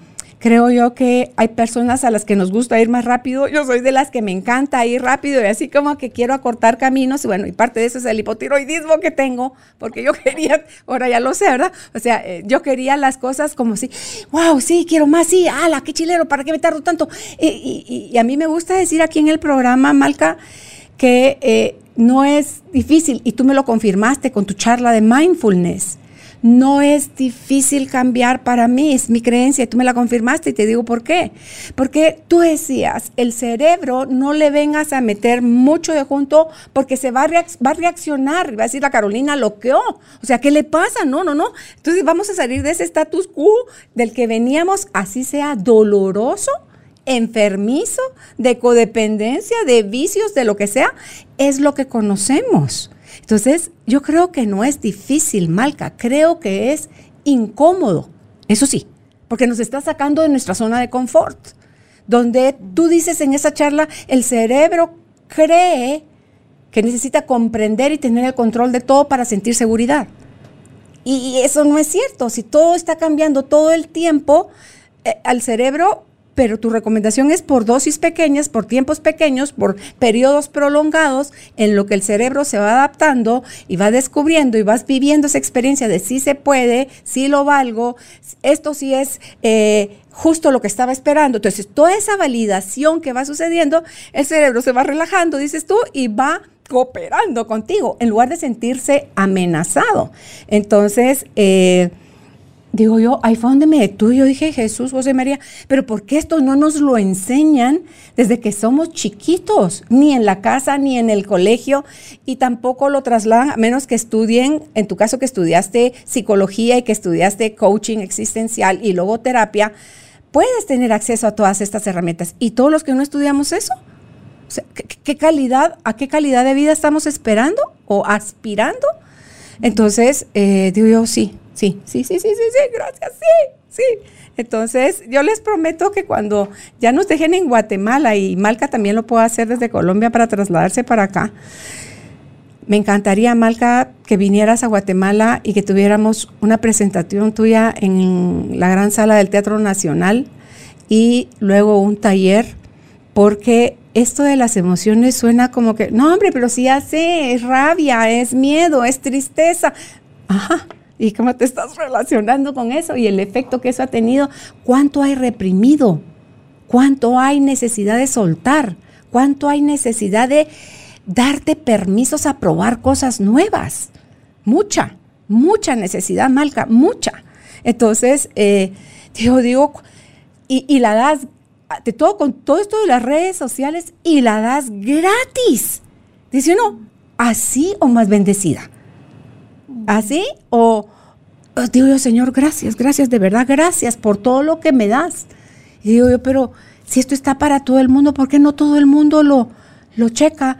creo yo que hay personas a las que nos gusta ir más rápido. Yo soy de las que me encanta ir rápido y así como que quiero acortar caminos. Y bueno, y parte de eso es el hipotiroidismo que tengo, porque yo quería, ahora ya lo sé, ¿verdad? O sea, eh, yo quería las cosas como si, wow, sí, quiero más, sí, ala, qué chilero, ¿para qué me tardo tanto? Y, a mí me gusta decir aquí en el programa, Malca, que eh, no es difícil, y tú me lo confirmaste con tu charla de mindfulness no es difícil cambiar para mí, es mi creencia, tú me la confirmaste y te digo por qué. Porque tú decías, el cerebro no le vengas a meter mucho de junto porque se va a, va a reaccionar, va a decir la Carolina loqueó, o sea, ¿qué le pasa? No, no, no. Entonces vamos a salir de ese status quo del que veníamos, así sea doloroso, enfermizo, de codependencia, de vicios, de lo que sea, es lo que conocemos. Entonces, yo creo que no es difícil, Malca, creo que es incómodo, eso sí, porque nos está sacando de nuestra zona de confort, donde tú dices en esa charla, el cerebro cree que necesita comprender y tener el control de todo para sentir seguridad. Y eso no es cierto, si todo está cambiando todo el tiempo, eh, al cerebro pero tu recomendación es por dosis pequeñas, por tiempos pequeños, por periodos prolongados, en lo que el cerebro se va adaptando y va descubriendo y vas viviendo esa experiencia de si se puede, si lo valgo, esto sí es eh, justo lo que estaba esperando. Entonces, toda esa validación que va sucediendo, el cerebro se va relajando, dices tú, y va cooperando contigo en lugar de sentirse amenazado. Entonces, eh, digo yo, ahí fue donde me detuve. Yo dije, Jesús, José María, pero ¿por qué esto no nos lo enseñan desde que somos chiquitos? Ni en la casa, ni en el colegio, y tampoco lo trasladan, a menos que estudien, en tu caso que estudiaste psicología y que estudiaste coaching existencial y logoterapia, puedes tener acceso a todas estas herramientas. ¿Y todos los que no estudiamos eso? ¿qué, calidad, ¿A qué calidad de vida estamos esperando o aspirando? Entonces, eh, digo yo, sí, sí, sí, sí, sí, sí, sí, gracias, sí, sí. Entonces, yo les prometo que cuando ya nos dejen en Guatemala, y Malca también lo puede hacer desde Colombia para trasladarse para acá, me encantaría, Malca, que vinieras a Guatemala y que tuviéramos una presentación tuya en la gran sala del Teatro Nacional y luego un taller, porque esto de las emociones suena como que, no, hombre, pero sí ya sé, es rabia, es miedo, es tristeza. Ajá. ¿Y cómo te estás relacionando con eso? Y el efecto que eso ha tenido. ¿Cuánto hay reprimido? ¿Cuánto hay necesidad de soltar? ¿Cuánto hay necesidad de darte permisos a probar cosas nuevas? Mucha, mucha necesidad, Malca, mucha. Entonces, eh, yo digo, y, y la das de todo, con todo esto de las redes sociales y la das gratis. Dice uno, así o más bendecida. ¿Así? O digo yo, Señor, gracias, gracias, de verdad, gracias por todo lo que me das. Y digo yo, pero si esto está para todo el mundo, ¿por qué no todo el mundo lo, lo checa,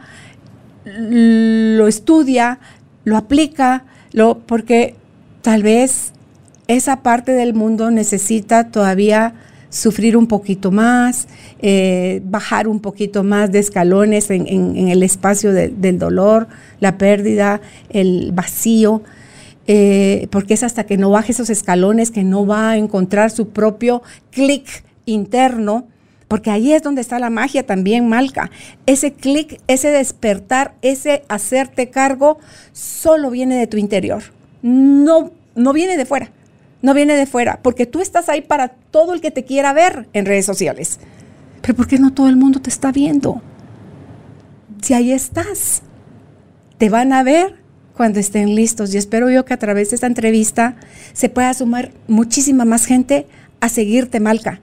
lo estudia, lo aplica? Lo, porque tal vez esa parte del mundo necesita todavía sufrir un poquito más, eh, bajar un poquito más de escalones en, el espacio del dolor, la pérdida, el vacío, eh, porque es hasta que no baje esos escalones que no va a encontrar su propio clic interno, porque ahí es donde está la magia también, Malca. Ese clic, ese despertar, ese hacerte cargo, solo viene de tu interior, no, no viene de fuera no viene de fuera, porque tú estás ahí para todo el que te quiera ver en redes sociales. Pero ¿por qué no todo el mundo te está viendo? Si ahí estás, te van a ver cuando estén listos. Y espero yo que a través de esta entrevista se pueda sumar muchísima más gente a seguirte, Malca.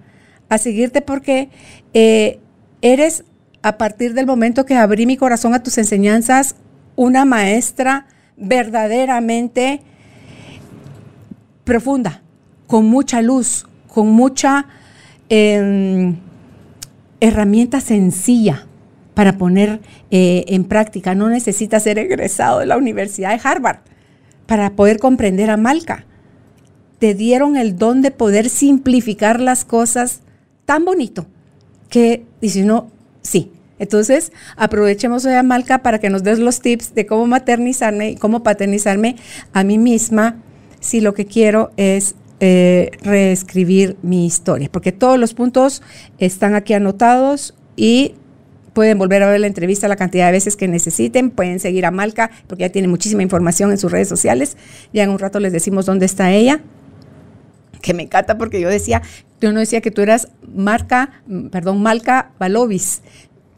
A seguirte porque eh, eres, a partir del momento que abrí mi corazón a tus enseñanzas, una maestra verdaderamente profunda, con mucha luz, con mucha em, herramienta sencilla para poner eh, en práctica. No necesita ser egresado de la Universidad de Harvard para poder comprender a Malca. Te dieron el don de poder simplificar las cosas tan bonito que dice uno, sí. Entonces, aprovechemos hoy a Malca para que nos des los tips de cómo maternizarme y cómo paternizarme a mí misma si lo que quiero es eh, reescribir mi historia, porque todos los puntos están aquí anotados y pueden volver a ver la entrevista la cantidad de veces que necesiten, pueden seguir a Malca porque ya tiene muchísima información en sus redes sociales, ya en un rato les decimos dónde está ella, que me encanta porque yo decía, yo no decía que tú eras Marca, perdón, Malca Balovis,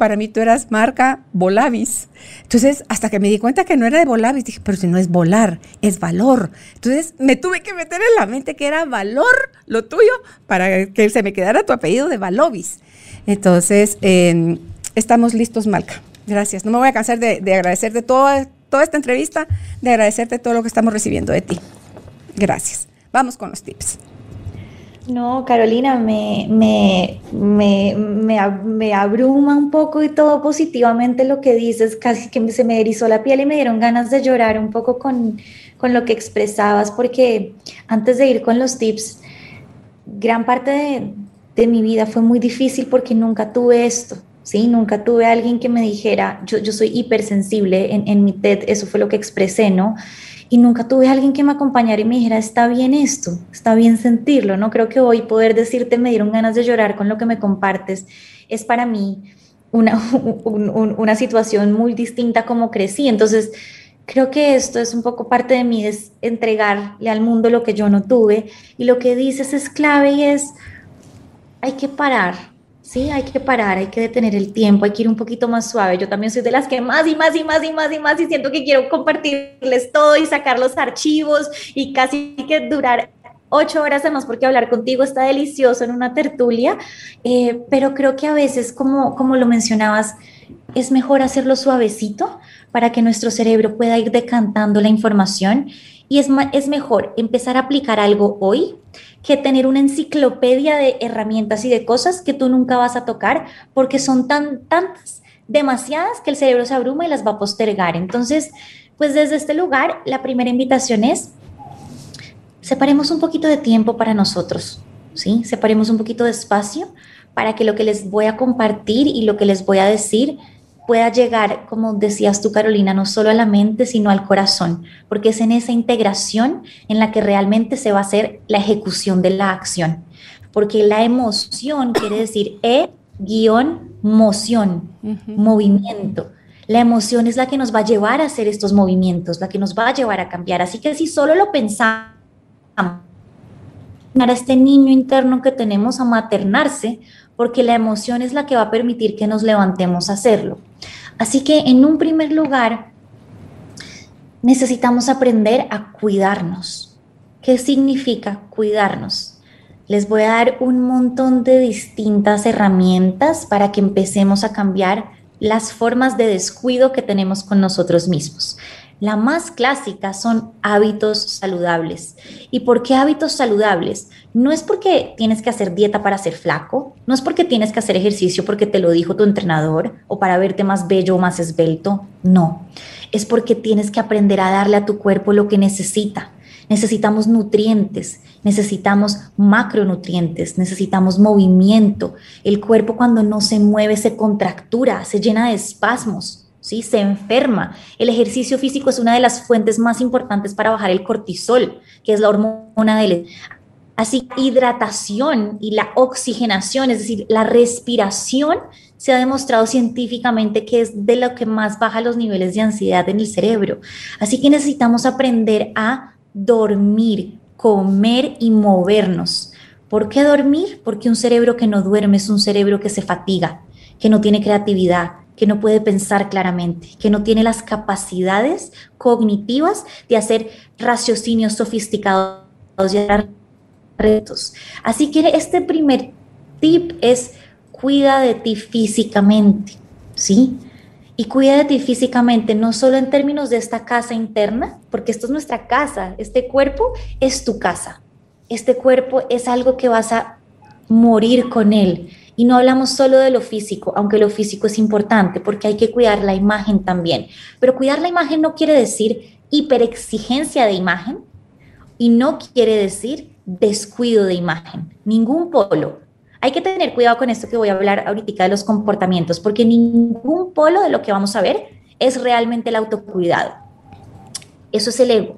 para mí tú eras marca Volavis. Entonces, hasta que me di cuenta que no era de Volavis, dije, pero si no es volar, es valor. Entonces, me tuve que meter en la mente que era valor lo tuyo para que se me quedara tu apellido de Valovis. Entonces, em, estamos listos, Malca. Gracias. No me voy a cansar de, agradecerte toda, toda esta entrevista, de agradecerte todo lo que estamos recibiendo de ti. Gracias. Vamos con los tips. No, Carolina, me, me, me, me, abruma un poco y todo positivamente lo que dices, casi que se me erizó la piel y me dieron ganas de llorar un poco con, con lo que expresabas, porque antes de ir con los tips, gran parte de, de mi vida fue muy difícil porque nunca tuve esto. ¿sí? Nunca tuve alguien que me dijera, yo, yo soy hipersensible, en, en mi TED eso fue lo que expresé, ¿no? Y nunca tuve a alguien que me acompañara y me dijera, está bien esto, está bien sentirlo, ¿no? Creo que hoy poder decirte, me dieron ganas de llorar con lo que me compartes, es para mí una, una situación muy distinta como crecí. Entonces, creo que esto es un poco parte de mí, es entregarle al mundo lo que yo no tuve. Y lo que dices es clave y es, hay que parar, Sí, hay que parar, hay que detener el tiempo, hay que ir un poquito más suave. Yo también soy de las que más y más y más y más y más y siento que quiero compartirles todo y sacar los archivos y casi que durar ocho horas además porque hablar contigo está delicioso en una tertulia, eh, pero creo que a veces, como, como lo mencionabas, es mejor hacerlo suavecito para que nuestro cerebro pueda ir decantando la información y es, es mejor empezar a aplicar algo hoy que tener una enciclopedia de herramientas y de cosas que tú nunca vas a tocar porque son tan tantas demasiadas que el cerebro se abruma y las va a postergar. Entonces, pues desde este lugar, la primera invitación es, separemos un poquito de tiempo para nosotros, ¿sí? Separemos un poquito de espacio para que lo que les voy a compartir y lo que les voy a decir pueda llegar, como decías tú, Carolina, no solo a la mente, sino al corazón, porque es en esa integración en la que realmente se va a hacer la ejecución de la acción. Porque la emoción quiere decir e-moción, movimiento. La emoción es la que nos va a llevar a hacer estos movimientos, la que nos va a llevar a cambiar. Así que si solo lo pensamos, a este niño interno que tenemos a maternarse, porque la emoción es la que va a permitir que nos levantemos a hacerlo. Así que en un primer lugar, necesitamos aprender a cuidarnos. ¿Qué significa cuidarnos? Les voy a dar un montón de distintas herramientas para que empecemos a cambiar las formas de descuido que tenemos con nosotros mismos. La más clásica son hábitos saludables. ¿Y por qué hábitos saludables? No es porque tienes que hacer dieta para ser flaco, no es porque tienes que hacer ejercicio porque te lo dijo tu entrenador o para verte más bello o más esbelto, no. Es porque tienes que aprender a darle a tu cuerpo lo que necesita. Necesitamos nutrientes, necesitamos macronutrientes, necesitamos movimiento. El cuerpo cuando no se mueve se contractura, se llena de espasmos. ¿Sí? Se enferma. El ejercicio físico es una de las fuentes más importantes para bajar el cortisol, que es la hormona del... Así, hidratación y la oxigenación, es decir, la respiración, se ha demostrado científicamente que es de lo que más baja los niveles de ansiedad en el cerebro. Así que necesitamos aprender a dormir, comer y movernos. ¿Por qué dormir? Porque un cerebro que no duerme es un cerebro que se fatiga, que no tiene creatividad, que no puede pensar claramente, que no tiene las capacidades cognitivas de hacer raciocinios sofisticados y retos. Así que este primer tip es cuida de ti físicamente, ¿sí? Y cuida de ti físicamente, no solo en términos de esta casa interna, porque esto es nuestra casa, este cuerpo es tu casa, este cuerpo es algo que vas a morir con él, y no hablamos solo de lo físico, aunque lo físico es importante porque hay que cuidar la imagen también. Pero cuidar la imagen no quiere decir hiperexigencia de imagen y no quiere decir descuido de imagen. Ningún polo. Hay que tener cuidado con esto que voy a hablar ahorita de los comportamientos, porque ningún polo de lo que vamos a ver es realmente el autocuidado. Eso es el ego.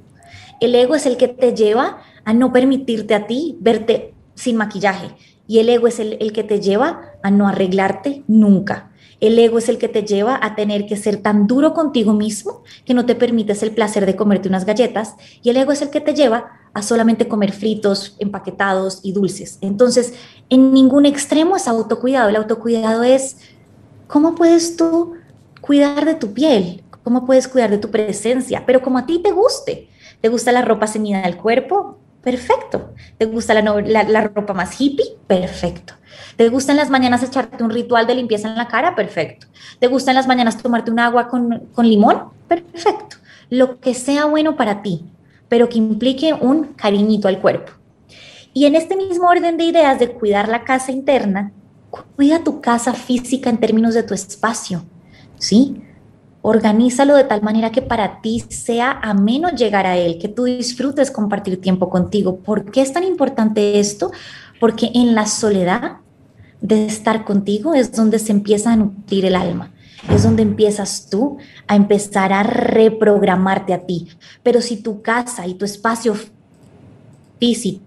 El ego es el que te lleva a no permitirte a ti verte sin maquillaje, y el ego es el, que te lleva a no arreglarte nunca. El ego es el que te lleva a tener que ser tan duro contigo mismo que no te permites el placer de comerte unas galletas. Y el ego es el que te lleva a solamente comer fritos, empaquetados y dulces. Entonces, en ningún extremo es autocuidado. El autocuidado es cómo puedes tú cuidar de tu piel, cómo puedes cuidar de tu presencia, pero como a ti te guste. ¿Te gusta la ropa ceñida del cuerpo? Perfecto. ¿Te gusta la, ropa más hippie? Perfecto. ¿Te gusta en las mañanas echarte un ritual de limpieza en la cara? Perfecto. ¿Te gusta en las mañanas tomarte un agua con, con limón? Perfecto. Lo que sea bueno para ti, pero que implique un cariñito al cuerpo. Y en este mismo orden de ideas de cuidar la casa interna, cuida tu casa física en términos de tu espacio, ¿sí? Organízalo de tal manera que para ti sea ameno llegar a él, que tú disfrutes compartir tiempo contigo. ¿Por qué es tan importante esto? Porque en la soledad de estar contigo es donde se empieza a nutrir el alma. Es donde empiezas tú a empezar a reprogramarte a ti. Pero si tu casa y tu espacio físico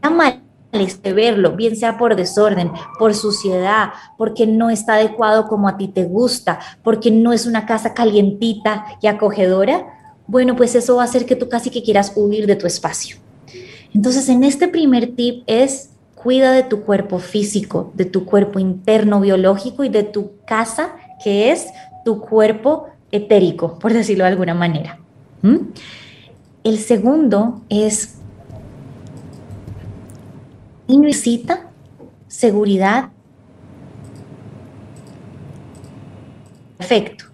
este verlo, bien sea por desorden, por suciedad, porque no está adecuado como a ti te gusta, porque no es una casa calientita y acogedora, bueno, pues eso va a hacer que tú casi que quieras huir de tu espacio. Entonces, en este primer tip es cuida de tu cuerpo físico, de tu cuerpo interno biológico y de tu casa, que es tu cuerpo etérico, por decirlo de alguna manera. El segundo es y necesita seguridad. Perfecto.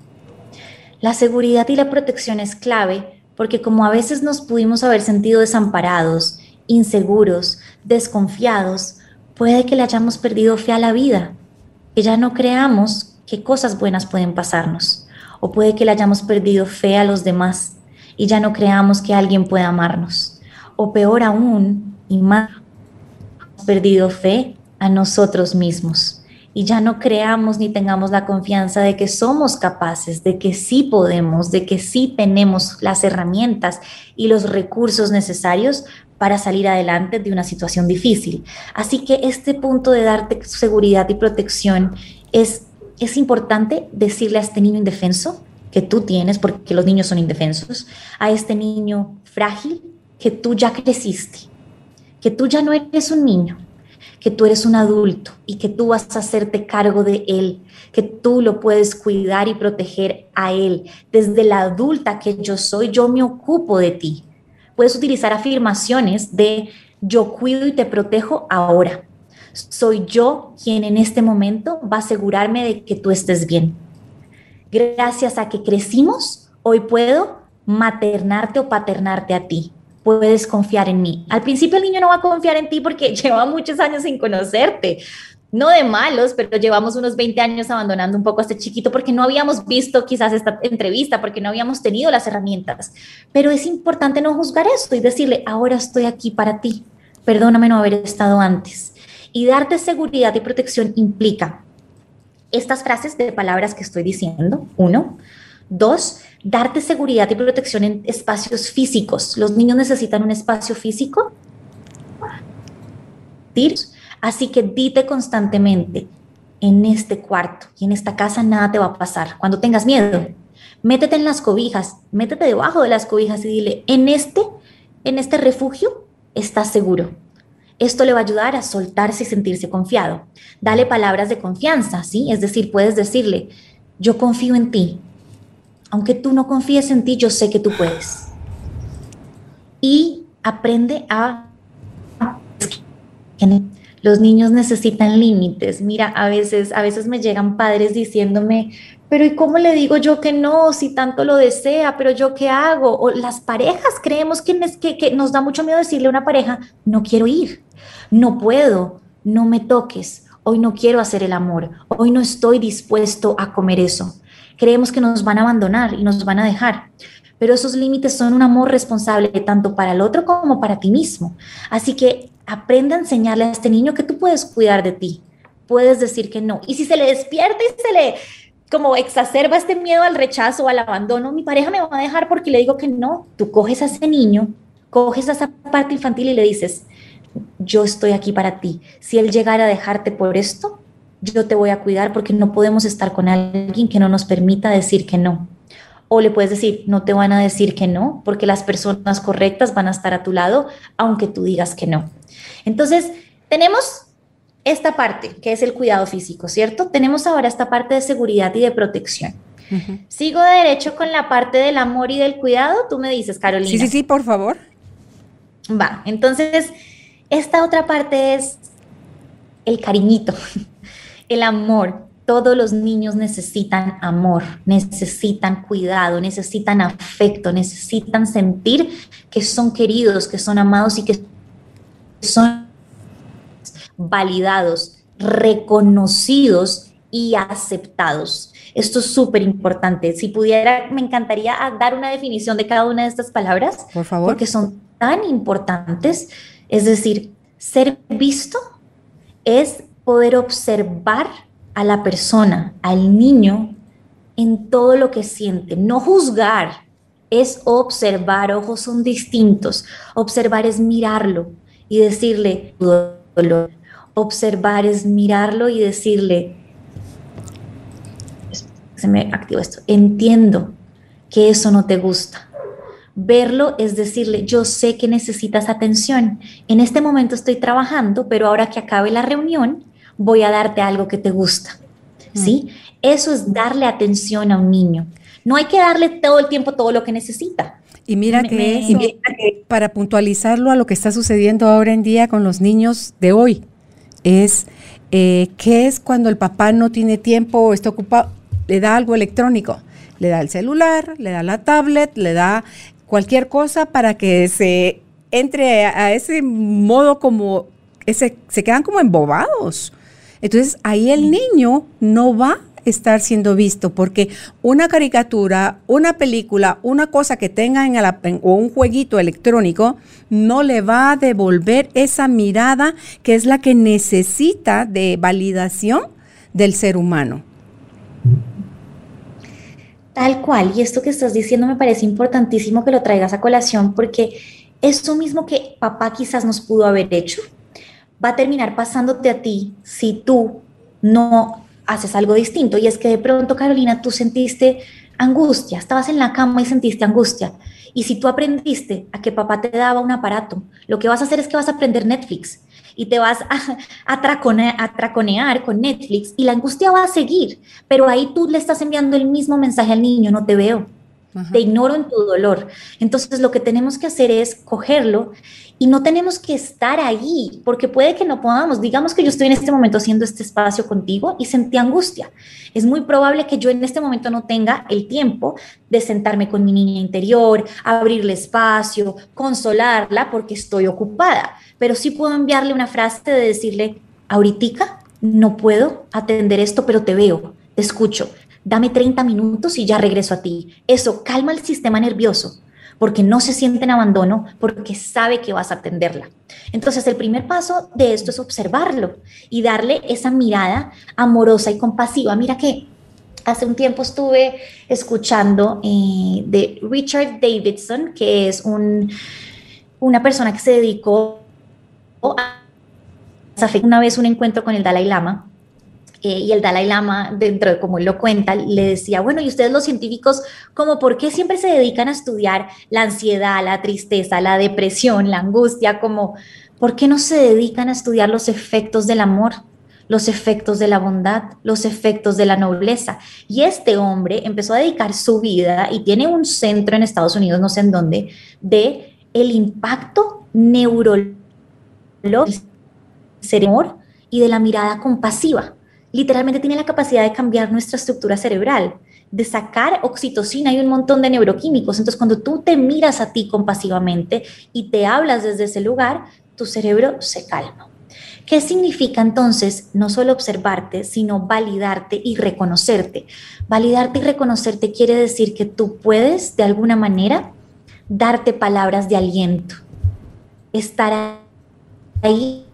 La seguridad y la protección es clave porque como a veces nos pudimos haber sentido desamparados, inseguros, desconfiados, puede que le hayamos perdido fe a la vida, que ya no creamos qué cosas buenas pueden pasarnos. O puede que le hayamos perdido fe a los demás y ya no creamos que alguien pueda amarnos. O peor aún, y más, perdido fe a nosotros mismos y ya no creamos ni tengamos la confianza de que somos capaces, de que sí podemos, de que sí tenemos las herramientas y los recursos necesarios para salir adelante de una situación difícil. Así que este punto de darte seguridad y protección es, es importante decirle a este niño indefenso que tú tienes, porque los niños son indefensos, a este niño frágil que tú ya creciste, que tú ya no eres un niño, que tú eres un adulto y que tú vas a hacerte cargo de él, que tú lo puedes cuidar y proteger a él. Desde la adulta que yo soy, yo me ocupo de ti. Puedes utilizar afirmaciones de yo cuido y te protejo ahora. Soy yo quien en este momento va a asegurarme de que tú estés bien. Gracias a que crecimos, hoy puedo maternarte o paternarte a ti puedes confiar en mí. Al principio el niño no va a confiar en ti porque lleva muchos años sin conocerte. No de malos, pero llevamos unos 20 años abandonando un poco a este chiquito porque no habíamos visto quizás esta entrevista, porque no habíamos tenido las herramientas. Pero es importante no juzgar esto y decirle, ahora estoy aquí para ti. Perdóname no haber estado antes. Y darte seguridad y protección implica estas frases de palabras que estoy diciendo. Uno. Dos, darte seguridad y protección en espacios físicos. Los niños necesitan un espacio físico. Así que dite constantemente, en este cuarto y en esta casa nada te va a pasar. Cuando tengas miedo, métete en las cobijas, métete debajo de las cobijas y dile, en este, en este refugio estás seguro. Esto le va a ayudar a soltarse y sentirse confiado. Dale palabras de confianza, ¿sí? Es decir, puedes decirle, yo confío en ti, aunque tú no confíes en ti, yo sé que tú puedes. Y aprende a... Los niños necesitan límites. Mira, a veces, a veces me llegan padres diciéndome, pero ¿y cómo le digo yo que no si tanto lo desea? Pero yo qué hago? O las parejas creemos que, que, que nos da mucho miedo decirle a una pareja, no quiero ir, no puedo, no me toques, hoy no quiero hacer el amor, hoy no estoy dispuesto a comer eso creemos que nos van a abandonar y nos van a dejar. Pero esos límites son un amor responsable tanto para el otro como para ti mismo. Así que aprende a enseñarle a este niño que tú puedes cuidar de ti. Puedes decir que no. Y si se le despierta y se le como exacerba este miedo al rechazo al abandono, mi pareja me va a dejar porque le digo que no. Tú coges a ese niño, coges a esa parte infantil y le dices, yo estoy aquí para ti. Si él llegara a dejarte por esto, yo te voy a cuidar porque no podemos estar con alguien que no nos permita decir que no. O le puedes decir, no te van a decir que no, porque las personas correctas van a estar a tu lado, aunque tú digas que no. Entonces, tenemos esta parte, que es el cuidado físico, ¿cierto? Tenemos ahora esta parte de seguridad y de protección. Sigo de derecho con la parte del amor y del cuidado. Tú me dices, Carolina. Sí, sí, sí, por favor. Va, entonces, esta otra parte es el cariñito el amor. Todos los niños necesitan amor, necesitan cuidado, necesitan afecto, necesitan sentir que son queridos, que son amados y que son validados, reconocidos y aceptados. Esto es súper importante. Si pudiera, me encantaría dar una definición de cada una de estas palabras. Por favor. Porque son tan importantes. Es decir, ser visto es poder observar a la persona, al niño, en todo lo que siente, no juzgar, es observar, ojos son distintos, observar es mirarlo y decirle, observar es mirarlo y decirle, se me activó esto, entiendo que eso no te gusta. Verlo es decirle, yo sé que necesitas atención. En este momento estoy trabajando, pero ahora que acabe la reunión, voy a darte algo que te gusta. ¿Sí? Eso es darle atención a un niño. No hay que darle todo el tiempo todo lo que necesita. Y mira que, para puntualizarlo a lo que está sucediendo ahora en día con los niños de hoy, es eh, qué es cuando el papá no tiene tiempo o está ocupado, le da algo electrónico, le da el celular, le da la tablet, le da cualquier cosa para que se entre a, ese modo como, ese, se quedan como embobados. Entonces ahí el niño no va estar siendo visto porque una caricatura, una película, una cosa que tenga en, el, o un jueguito electrónico no le va a devolver esa mirada que es la que necesita de validación del ser humano. Tal cual, y esto que estás diciendo me parece importantísimo que lo traigas a colación porque eso mismo que papá quizás nos pudo haber hecho, va a terminar pasándote a ti si tú no haces algo distinto. Y es que de pronto, Carolina, tú sentiste angustia, estabas en la cama y sentiste angustia. Y si tú aprendiste a que papá te daba un aparato, lo que vas a hacer es que vas a aprender Netflix y te vas a, a, traconear con Netflix y la angustia va a seguir, pero ahí tú le estás enviando el mismo mensaje al niño, no te veo, te ignoro en tu dolor. Entonces lo que tenemos que hacer es cogerlo y no tenemos que estar ahí, porque puede que no podamos. Digamos que yo estoy en este momento haciendo este espacio contigo y sentí angustia. Es muy probable que yo en este momento no tenga el tiempo de sentarme con mi niña interior, abrirle espacio, consolarla porque estoy ocupada. Pero sí puedo enviarle una frase de decirle, ahorita no puedo atender esto, pero te veo, te escucho dame 30 minutos y ya regreso a ti. Eso calma el sistema nervioso porque no se siente en abandono, porque sabe que vas a atenderla. Entonces, el primer paso de esto es observarlo y darle esa mirada amorosa y compasiva. Mira que hace un tiempo estuve escuchando eh, de Richard Davidson, que es un, una persona que se dedicó a una vez un encuentro con el Dalai Lama eh, y el Dalai Lama, dentro de como él lo cuenta, le decía, bueno, y ustedes los científicos, como por qué siempre se dedican a estudiar la ansiedad, la tristeza, la depresión, la angustia, como, ¿por qué no se dedican a estudiar los efectos del amor? los efectos de la bondad, los efectos de la nobleza. Y este hombre empezó a dedicar su vida y tiene un centro en Estados Unidos, no sé en dónde, de el impacto neurológico del amor y de la mirada compasiva literalmente tiene la capacidad de cambiar nuestra estructura cerebral, de sacar oxitocina y un montón de neuroquímicos. Entonces, cuando tú te miras a ti compasivamente y te hablas desde ese lugar, tu cerebro se calma. ¿Qué significa entonces no solo observarte, sino validarte y reconocerte? Validarte y reconocerte quiere decir que tú puedes, de alguna manera, darte palabras de aliento, estar ahí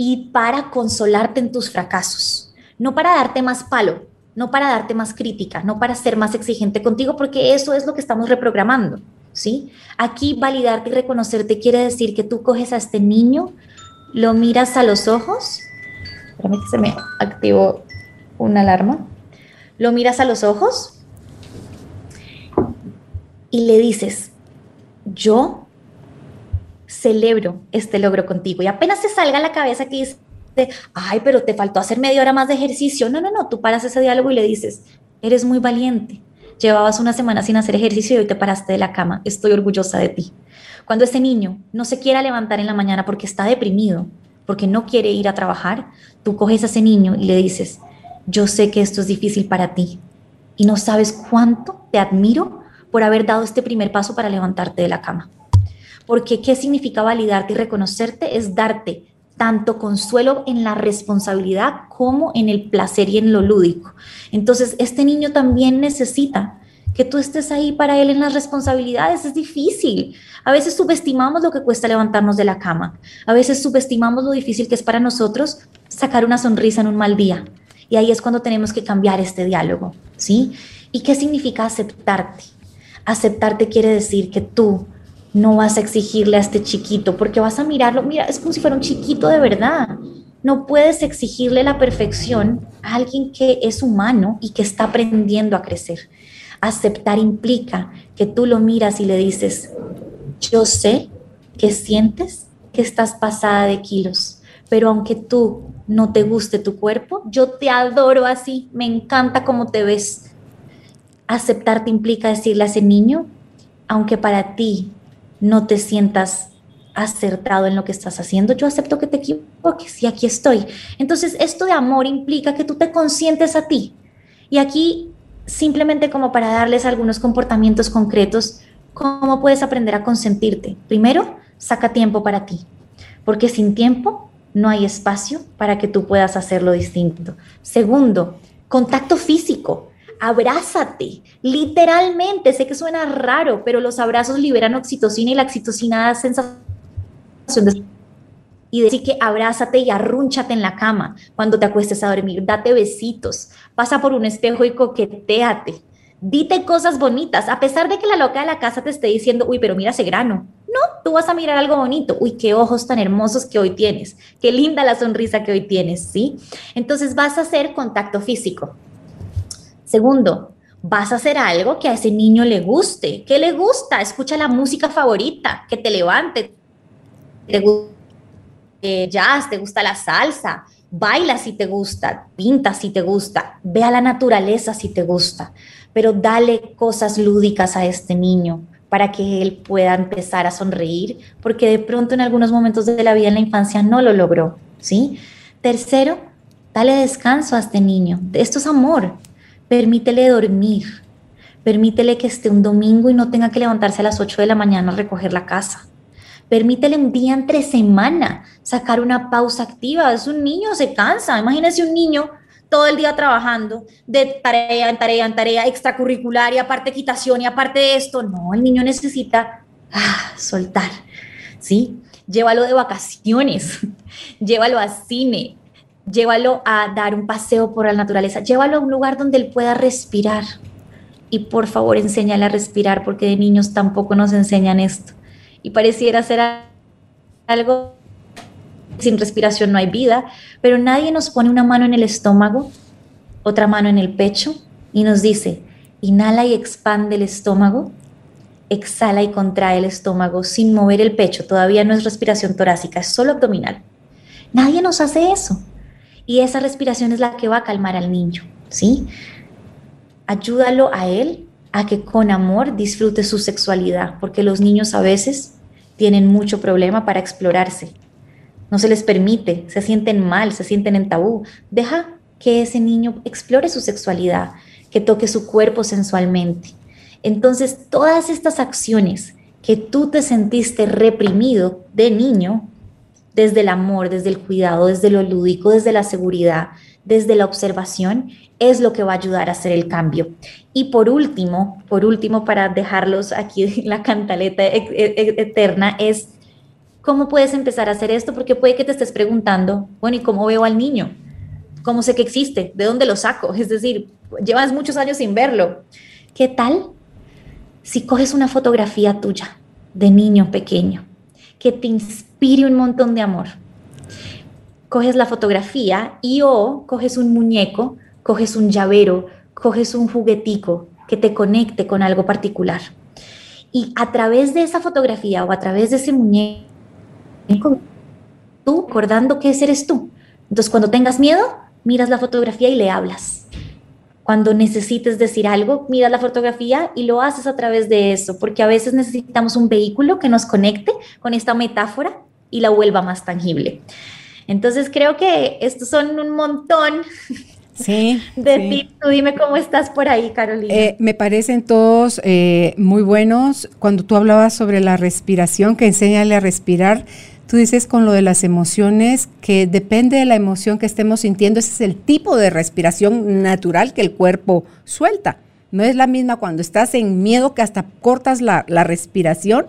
y para consolarte en tus fracasos, no para darte más palo, no para darte más crítica, no para ser más exigente contigo, porque eso es lo que estamos reprogramando, ¿sí? Aquí validarte y reconocerte quiere decir que tú coges a este niño, lo miras a los ojos, espérame me activó una alarma, lo miras a los ojos y le dices, yo celebro este logro contigo. Y apenas te salga a la cabeza que dice, ay, pero te faltó hacer media hora más de ejercicio. No, no, no, tú paras ese diálogo y le dices, eres muy valiente. Llevabas una semana sin hacer ejercicio y hoy te paraste de la cama. Estoy orgullosa de ti. Cuando ese niño no se quiera levantar en la mañana porque está deprimido, porque no quiere ir a trabajar, tú coges a ese niño y le dices, yo sé que esto es difícil para ti y no sabes cuánto te admiro por haber dado este primer paso para levantarte de la cama porque ¿qué significa validarte y reconocerte? Es darte tanto consuelo en la responsabilidad como en el placer y en lo lúdico. Entonces, este niño también necesita que tú estés ahí para él en las responsabilidades. Es difícil. A veces subestimamos lo que cuesta levantarnos de la cama. A veces subestimamos lo difícil que es para nosotros sacar una sonrisa en un mal día. Y ahí es cuando tenemos que cambiar este diálogo, ¿sí? ¿Y qué significa aceptarte? Aceptarte quiere decir que tú no vas a exigirle a este chiquito porque vas a mirarlo, mira, es como si fuera un chiquito de verdad. No puedes exigirle la perfección a alguien que es humano y que está aprendiendo a crecer. Aceptar implica que tú lo miras y le dices, yo sé que sientes que estás pasada de kilos, pero aunque tú no te guste tu cuerpo, yo te adoro así, me encanta cómo te ves. Aceptarte implica decirle a ese niño, aunque para ti no te sientas acertado en lo que estás haciendo, yo acepto que te equivoques y aquí estoy. Entonces, esto de amor implica que tú te consientes a ti. Y aquí, simplemente como para darles algunos comportamientos concretos, ¿cómo puedes aprender a consentirte? Primero, saca tiempo para ti, porque sin tiempo no hay espacio para que tú puedas hacerlo distinto. Segundo, contacto físico. Abrázate, literalmente, sé que suena raro, pero los abrazos liberan oxitocina y la oxitocina da sensación de y decir que abrázate y arrúnchate en la cama cuando te acuestes a dormir, date besitos, pasa por un espejo y coqueteate, dite cosas bonitas, a pesar de que la loca de la casa te esté diciendo, uy, pero mira ese grano. No, tú vas a mirar algo bonito. Uy, qué ojos tan hermosos que hoy tienes. Qué linda la sonrisa que hoy tienes, ¿sí? Entonces vas a hacer contacto físico. Segundo, vas a hacer algo que a ese niño le guste. ¿Qué le gusta? Escucha la música favorita, que te levante. Te gusta eh, jazz, te gusta la salsa, baila si te gusta, pinta si te gusta, ve a la naturaleza si te gusta pero dale cosas lúdicas a este niño para que él pueda empezar a sonreír, porque de pronto en algunos momentos de la vida en la infancia no lo logró, ¿sí? Tercero, dale descanso a este niño. Esto es amor. Permítele dormir. Permítele que esté un domingo y no tenga que levantarse a las 8 de la mañana a recoger la casa. Permítele un día entre semana sacar una pausa activa. Es un niño, se cansa. Imagínese un niño todo el día trabajando de tarea en tarea en tarea extracurricular y aparte quitación y aparte de esto. No, el niño necesita ah, soltar, ¿sí? Llévalo de vacaciones, llévalo a cine, llévalo a dar un paseo por la naturaleza, llévalo a un lugar donde él pueda respirar. Y por favor, enséñale a respirar porque de niños tampoco nos enseñan esto. Y pareciera ser algo sin respiración no hay vida, pero nadie nos pone una mano en el estómago, otra mano en el pecho y nos dice, inhala y expande el estómago, exhala y contrae el estómago sin mover el pecho, todavía no es respiración torácica, es solo abdominal. Nadie nos hace eso. Y esa respiración es la que va a calmar al niño, ¿sí? Ayúdalo a él a que con amor disfrute su sexualidad, porque los niños a veces tienen mucho problema para explorarse no se les permite, se sienten mal, se sienten en tabú. Deja que ese niño explore su sexualidad, que toque su cuerpo sensualmente. Entonces, todas estas acciones que tú te sentiste reprimido de niño, desde el amor, desde el cuidado, desde lo lúdico, desde la seguridad, desde la observación, es lo que va a ayudar a hacer el cambio. Y por último, por último, para dejarlos aquí la cantaleta e-, e-, eterna, es ¿Cómo puedes empezar a hacer esto? Porque puede que te estés preguntando, bueno, ¿y cómo veo al niño? ¿Cómo sé que existe? ¿De dónde lo saco? Es decir, llevas muchos años sin verlo. ¿Qué tal si coges una fotografía tuya de niño pequeño que te inspire un montón de amor? Coges la fotografía y o coges un muñeco, coges un llavero, coges un juguetico que te conecte con algo particular. Y a través de esa fotografía o a través de ese muñeco, tú recordando que ese eres tú. Entonces, cuando tengas miedo, miras la fotografía y le hablas. Cuando necesites decir algo, miras la fotografía y lo haces a través de eso, porque a veces necesitamos un vehículo que nos conecte con esta metáfora y la vuelva más tangible. Entonces, creo que estos son un montón Sí. De ti, tú dime cómo estás por ahí, Carolina. Eh, me parecen todos eh, muy buenos. Cuando tú hablabas sobre la respiración, que enséñale a respirar, Tú dices con lo de las emociones que depende de la emoción que estemos sintiendo, ese es el tipo de respiración natural que el cuerpo suelta. No es la misma cuando estás en miedo que hasta cortas la, respiración,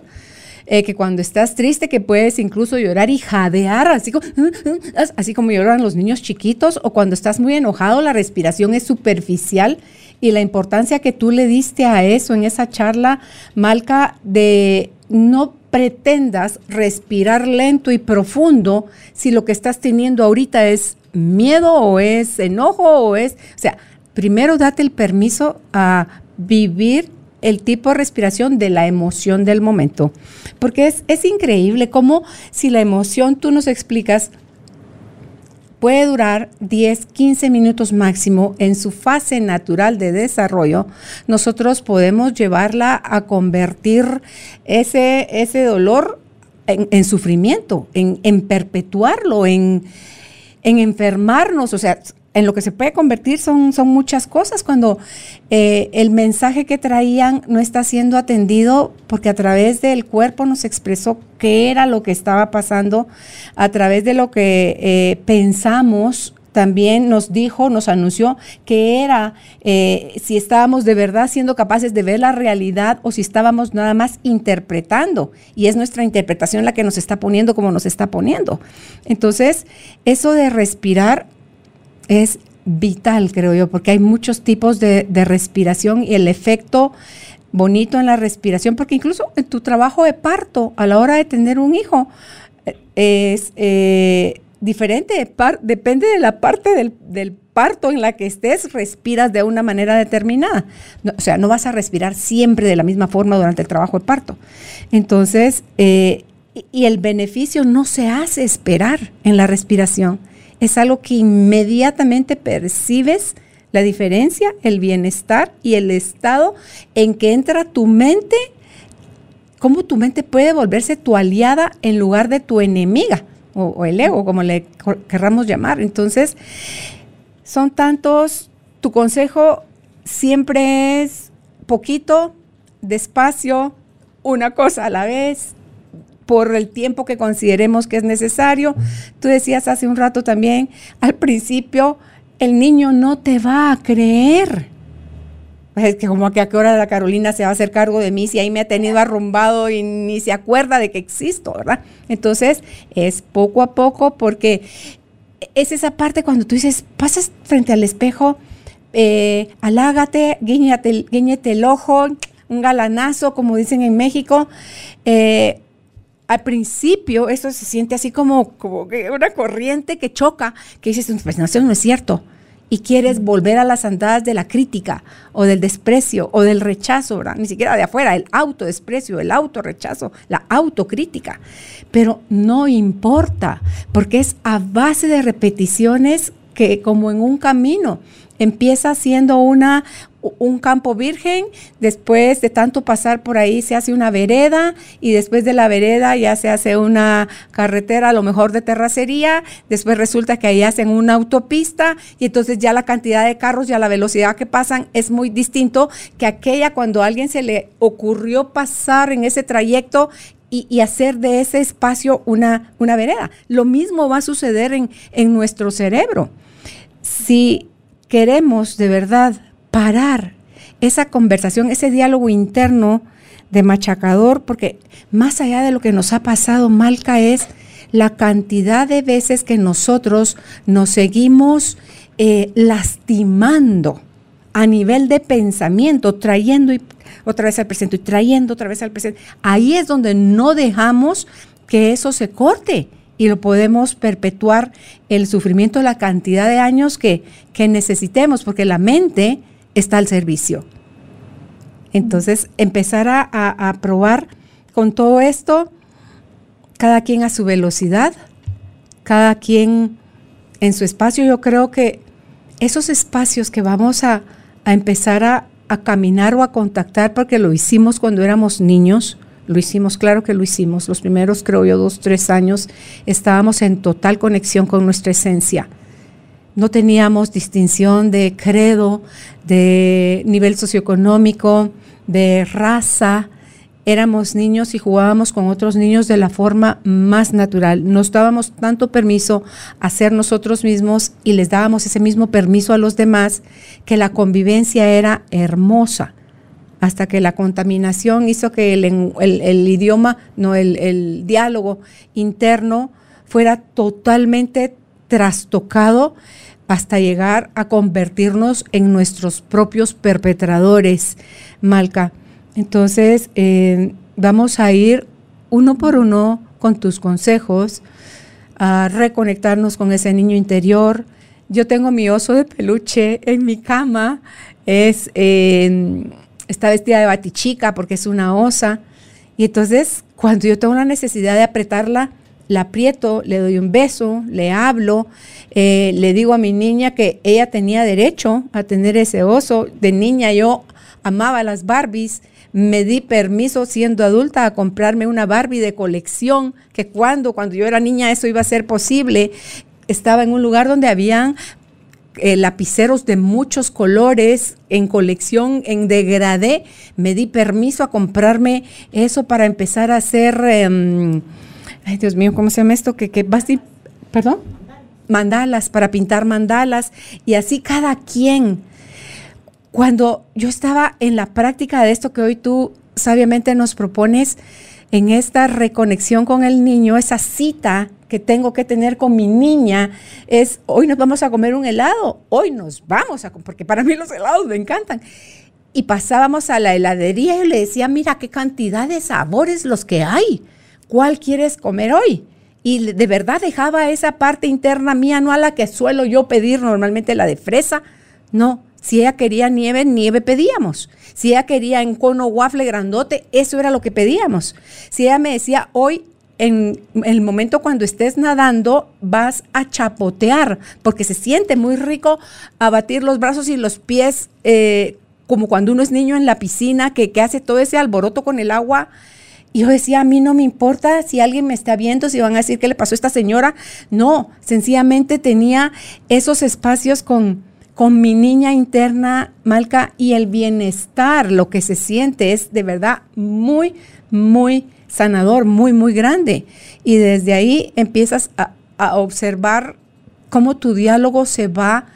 eh, que cuando estás triste que puedes incluso llorar y jadear, así como, así como lloran los niños chiquitos, o cuando estás muy enojado, la respiración es superficial y la importancia que tú le diste a eso en esa charla, Malca, de no pretendas respirar lento y profundo si lo que estás teniendo ahorita es miedo o es enojo o es, o sea, primero date el permiso a vivir el tipo de respiración de la emoción del momento. Porque es, es increíble cómo si la emoción tú nos explicas, puede durar 10, 15 minutos máximo en su fase natural de desarrollo, nosotros podemos llevarla a convertir ese, ese dolor en, sufrimiento, en, perpetuarlo, en, en enfermarnos. O sea, en lo que se puede convertir son, son muchas cosas cuando eh, el mensaje que traían no está siendo atendido porque a través del cuerpo nos expresó qué era lo que estaba pasando, a través de lo que eh, pensamos también nos dijo, nos anunció que era eh, si estábamos de verdad siendo capaces de ver la realidad o si estábamos nada más interpretando. Y es nuestra interpretación la que nos está poniendo como nos está poniendo. Entonces, eso de respirar es vital, creo yo, porque hay muchos tipos de, respiración y el efecto bonito en la respiración, porque incluso en tu trabajo de parto, a la hora de tener un hijo, eh, es eh, diferente, depende de la parte del, parto en la que estés, respiras de una manera determinada. o sea, no vas a respirar siempre de la misma forma durante el trabajo de parto. Entonces, eh, y el beneficio no se hace esperar en la respiración es algo que inmediatamente percibes la diferencia, el bienestar y el estado en que entra tu mente, cómo tu mente puede volverse tu aliada en lugar de tu enemiga o, el ego, como le querramos llamar. Entonces, son tantos, tu consejo siempre es poquito, despacio, una cosa a la vez, por el tiempo que consideremos que es necesario. Tú decías hace un rato también, al principio, el niño no te va a creer. Es que como a qué hora la Carolina se va a hacer cargo de mí si ahí me ha tenido arrumbado y ni se acuerda de que existo, ¿verdad? Entonces es poco a poco porque es esa parte cuando tú dices, pasas frente al espejo, eh, alágate, guiñate, el ojo, un galanazo, como dicen en México, eh, al principio eso se siente así como, como una corriente que choca, que dices, pues no, eso no es cierto. Y quieres volver a las andadas de la crítica o del desprecio o del rechazo, ¿verdad? Ni siquiera de afuera, el autodesprecio, el autorrechazo, la autocrítica. Pero no importa, porque es a base de repeticiones que como en un camino empieza siendo una, un campo virgen, después de tanto pasar por ahí se hace una vereda y después de la vereda ya se hace una carretera a lo mejor de terracería, después resulta que ahí hacen una autopista y entonces ya la cantidad de carros y a la velocidad que pasan es muy distinto que aquella cuando a alguien se le ocurrió pasar en ese trayecto y, hacer de ese espacio una, una vereda. Lo mismo va a suceder en, en nuestro cerebro. Si queremos de verdad parar esa conversación, ese diálogo interno de machacador, porque más allá de lo que nos ha pasado, Malca, es la cantidad de veces que nosotros nos seguimos eh, lastimando a nivel de pensamiento, trayendo otra vez al presente y trayendo otra vez al presente. Ahí es donde no dejamos que eso se corte y lo podemos perpetuar el sufrimiento la cantidad de años que, que necesitemos, porque la mente está al servicio. Entonces, empezar a, probar con todo esto, cada quien a su velocidad, cada quien en su espacio. Yo creo que esos espacios que vamos a, empezar a, a, caminar o a contactar, porque lo hicimos cuando éramos niños, lo hicimos, claro que lo hicimos, los primeros, creo yo, dos, tres años, estábamos en total conexión con nuestra esencia no teníamos distinción de credo, de nivel socioeconómico, de raza. Éramos niños y jugábamos con otros niños de la forma más natural. Nos dábamos tanto permiso a ser nosotros mismos y les dábamos ese mismo permiso a los demás que la convivencia era hermosa hasta que la contaminación hizo que el, idioma, no, el, el diálogo interno fuera totalmente trastocado hasta llegar a convertirnos en nuestros propios perpetradores, Malca. Entonces, eh, vamos a ir uno por uno con tus consejos, a reconectarnos con ese niño interior. Yo tengo mi oso de peluche en mi cama, es, está vestida de batichica porque es una osa. Y entonces, cuando yo tengo la necesidad de apretarla, la aprieto, le doy un beso, le hablo, eh, le digo a mi niña que ella tenía derecho a tener ese oso. De niña yo amaba las Barbies, me di permiso siendo adulta a comprarme una Barbie de colección, que cuando, cuando yo era niña eso iba a ser posible. Estaba en un lugar donde habían eh, lapiceros de muchos colores en colección, en degradé. Me di permiso a comprarme eso para empezar a hacer, em, ay Dios mío, ¿cómo se llama esto? Que, perdón, mandalas, para pintar mandalas y así cada quien. Cuando yo estaba en la práctica de esto que hoy tú sabiamente nos propones, en esta reconexión con el niño, esa cita que tengo que tener con mi niña es, hoy nos vamos a comer un helado, hoy nos vamos a comer, porque para mí los helados me encantan. Y pasábamos a la heladería y le decía, mira qué cantidad de sabores los que hay, ¿cuál quieres comer hoy? Y de verdad dejaba esa parte interna mía, no a la que suelo yo pedir normalmente la de fresa, no, si ella quería nieve, nieve pedíamos. Si ella quería en cono waffle grandote, eso era lo que pedíamos. Si ella me decía, hoy en el momento cuando estés nadando vas a chapotear, porque se siente muy rico abatir los brazos y los pies, eh, como cuando uno es niño en la piscina, que, que hace todo ese alboroto con el agua. Y yo decía, a mí no me importa si alguien me está viendo, si van a decir qué le pasó a esta señora. No, sencillamente tenía esos espacios con, con mi niña interna, Malca, y el bienestar, lo que se siente es de verdad muy, muy sanador, muy, muy grande. Y desde ahí empiezas a, observar cómo tu diálogo se va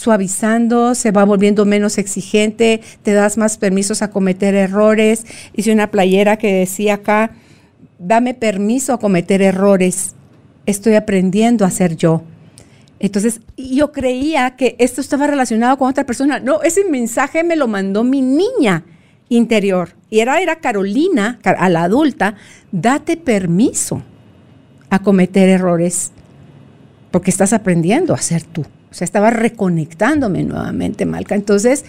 suavizando, se va volviendo menos exigente, te das más permisos a cometer errores. Hice una playera que decía acá, dame permiso a cometer errores, estoy aprendiendo a ser yo. Entonces, yo creía que esto estaba relacionado con otra persona. No, ese mensaje me lo mandó mi niña interior. Y era, era Carolina, a la adulta, date permiso a cometer errores porque estás aprendiendo a ser tú. O sea, estaba reconectándome nuevamente, Malca. Entonces,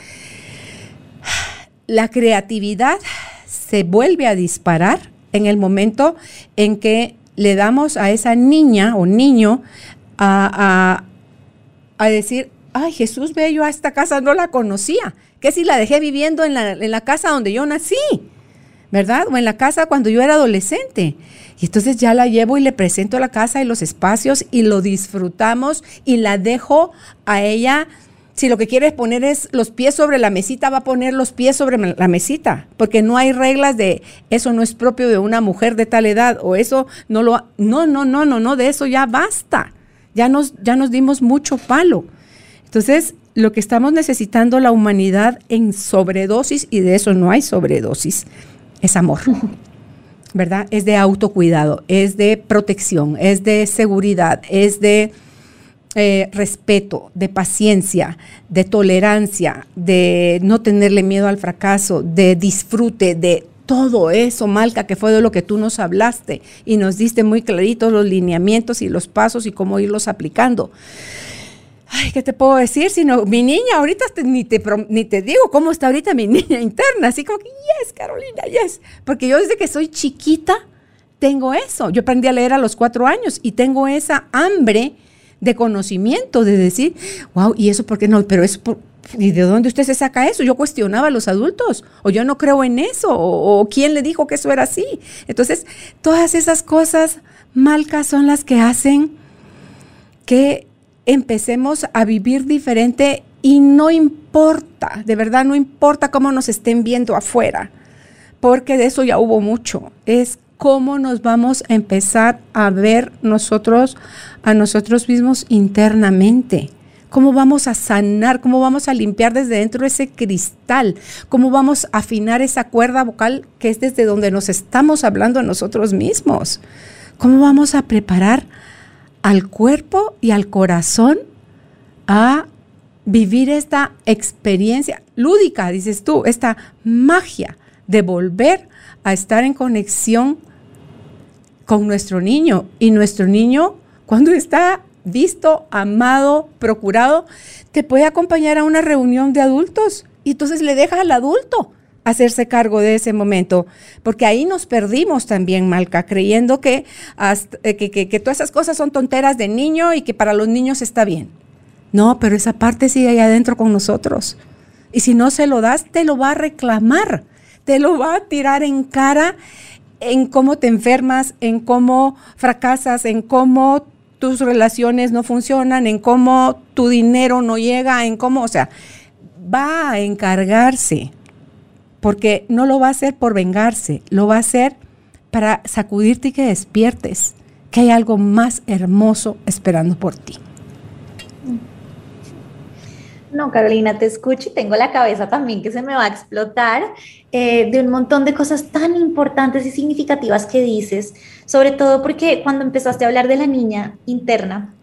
la creatividad se vuelve a disparar en el momento en que le damos a esa niña o niño a, decir, ay, Jesús ve, yo a esta casa no la conocía. que si la dejé viviendo en la, en la casa donde yo nací? ¿Verdad? O en la casa cuando yo era adolescente. Y entonces ya la llevo y le presento la casa y los espacios y lo disfrutamos y la dejo a ella. Si lo que quiere poner es los pies sobre la mesita, va a poner los pies sobre la mesita, porque no hay reglas de eso no es propio de una mujer de tal edad o eso no lo... No, no, no, no, no, de eso ya basta ya nos, ya nos dimos mucho palo. Entonces, lo que estamos necesitando la humanidad en sobredosis, y de eso no hay sobredosis, es amor. ¿Verdad? Es de autocuidado, es de protección, es de seguridad, es de eh, respeto, de paciencia, de tolerancia, de no tenerle miedo al fracaso, de disfrute, de todo eso, Malca, que fue de lo que tú nos hablaste y nos diste muy claritos los lineamientos y los pasos y cómo irlos aplicando. Ay, ¿qué te puedo decir? Sino mi niña, ahorita ni, te, ni te digo cómo está ahorita mi niña interna, así como que, yes, Carolina, yes. Porque yo desde que soy chiquita tengo eso. Yo aprendí a leer a los cuatro años y tengo esa hambre de conocimiento, de decir, wow, ¿y eso por qué no? Pero eso, por, ¿Y de dónde usted se saca eso? Yo cuestionaba a los adultos, o yo no creo en eso, o, quién le dijo que eso era así. Entonces, todas esas cosas malcas son las que hacen que empecemos a vivir diferente y no importa, de verdad no importa cómo nos estén viendo afuera, porque de eso ya hubo mucho. Es cómo nos vamos a empezar a ver nosotros, a nosotros mismos internamente cómo vamos a sanar, cómo vamos a limpiar desde dentro ese cristal, cómo vamos a afinar esa cuerda vocal que es desde donde nos estamos hablando a nosotros mismos, cómo vamos a preparar al cuerpo y al corazón a vivir esta experiencia lúdica, dices tú, esta magia de volver a estar en conexión con nuestro niño. Y nuestro niño cuando está visto, amado, procurado, te puede acompañar a una reunión de adultos. Y entonces le dejas al adulto hacerse cargo de ese momento, porque ahí nos perdimos también, Malca, creyendo que, eh, que, que, todas esas cosas son tonteras de niño y que para los niños está bien. No, pero esa parte sigue ahí adentro con nosotros. Y si no se lo das, te lo va a reclamar, te lo va a tirar en cara en cómo te enfermas, en cómo fracasas, en cómo tus relaciones no funcionan, en cómo tu dinero no llega, en cómo, o sea, va a encargarse, porque no lo va a hacer por vengarse, lo va a hacer para sacudirte y que despiertes, que hay algo más hermoso esperando por ti. No, Carolina, te escucho y tengo la cabeza también que se me va a explotar eh, de un montón de cosas tan importantes y significativas que dices, sobre todo porque cuando empezaste a hablar de la niña interna,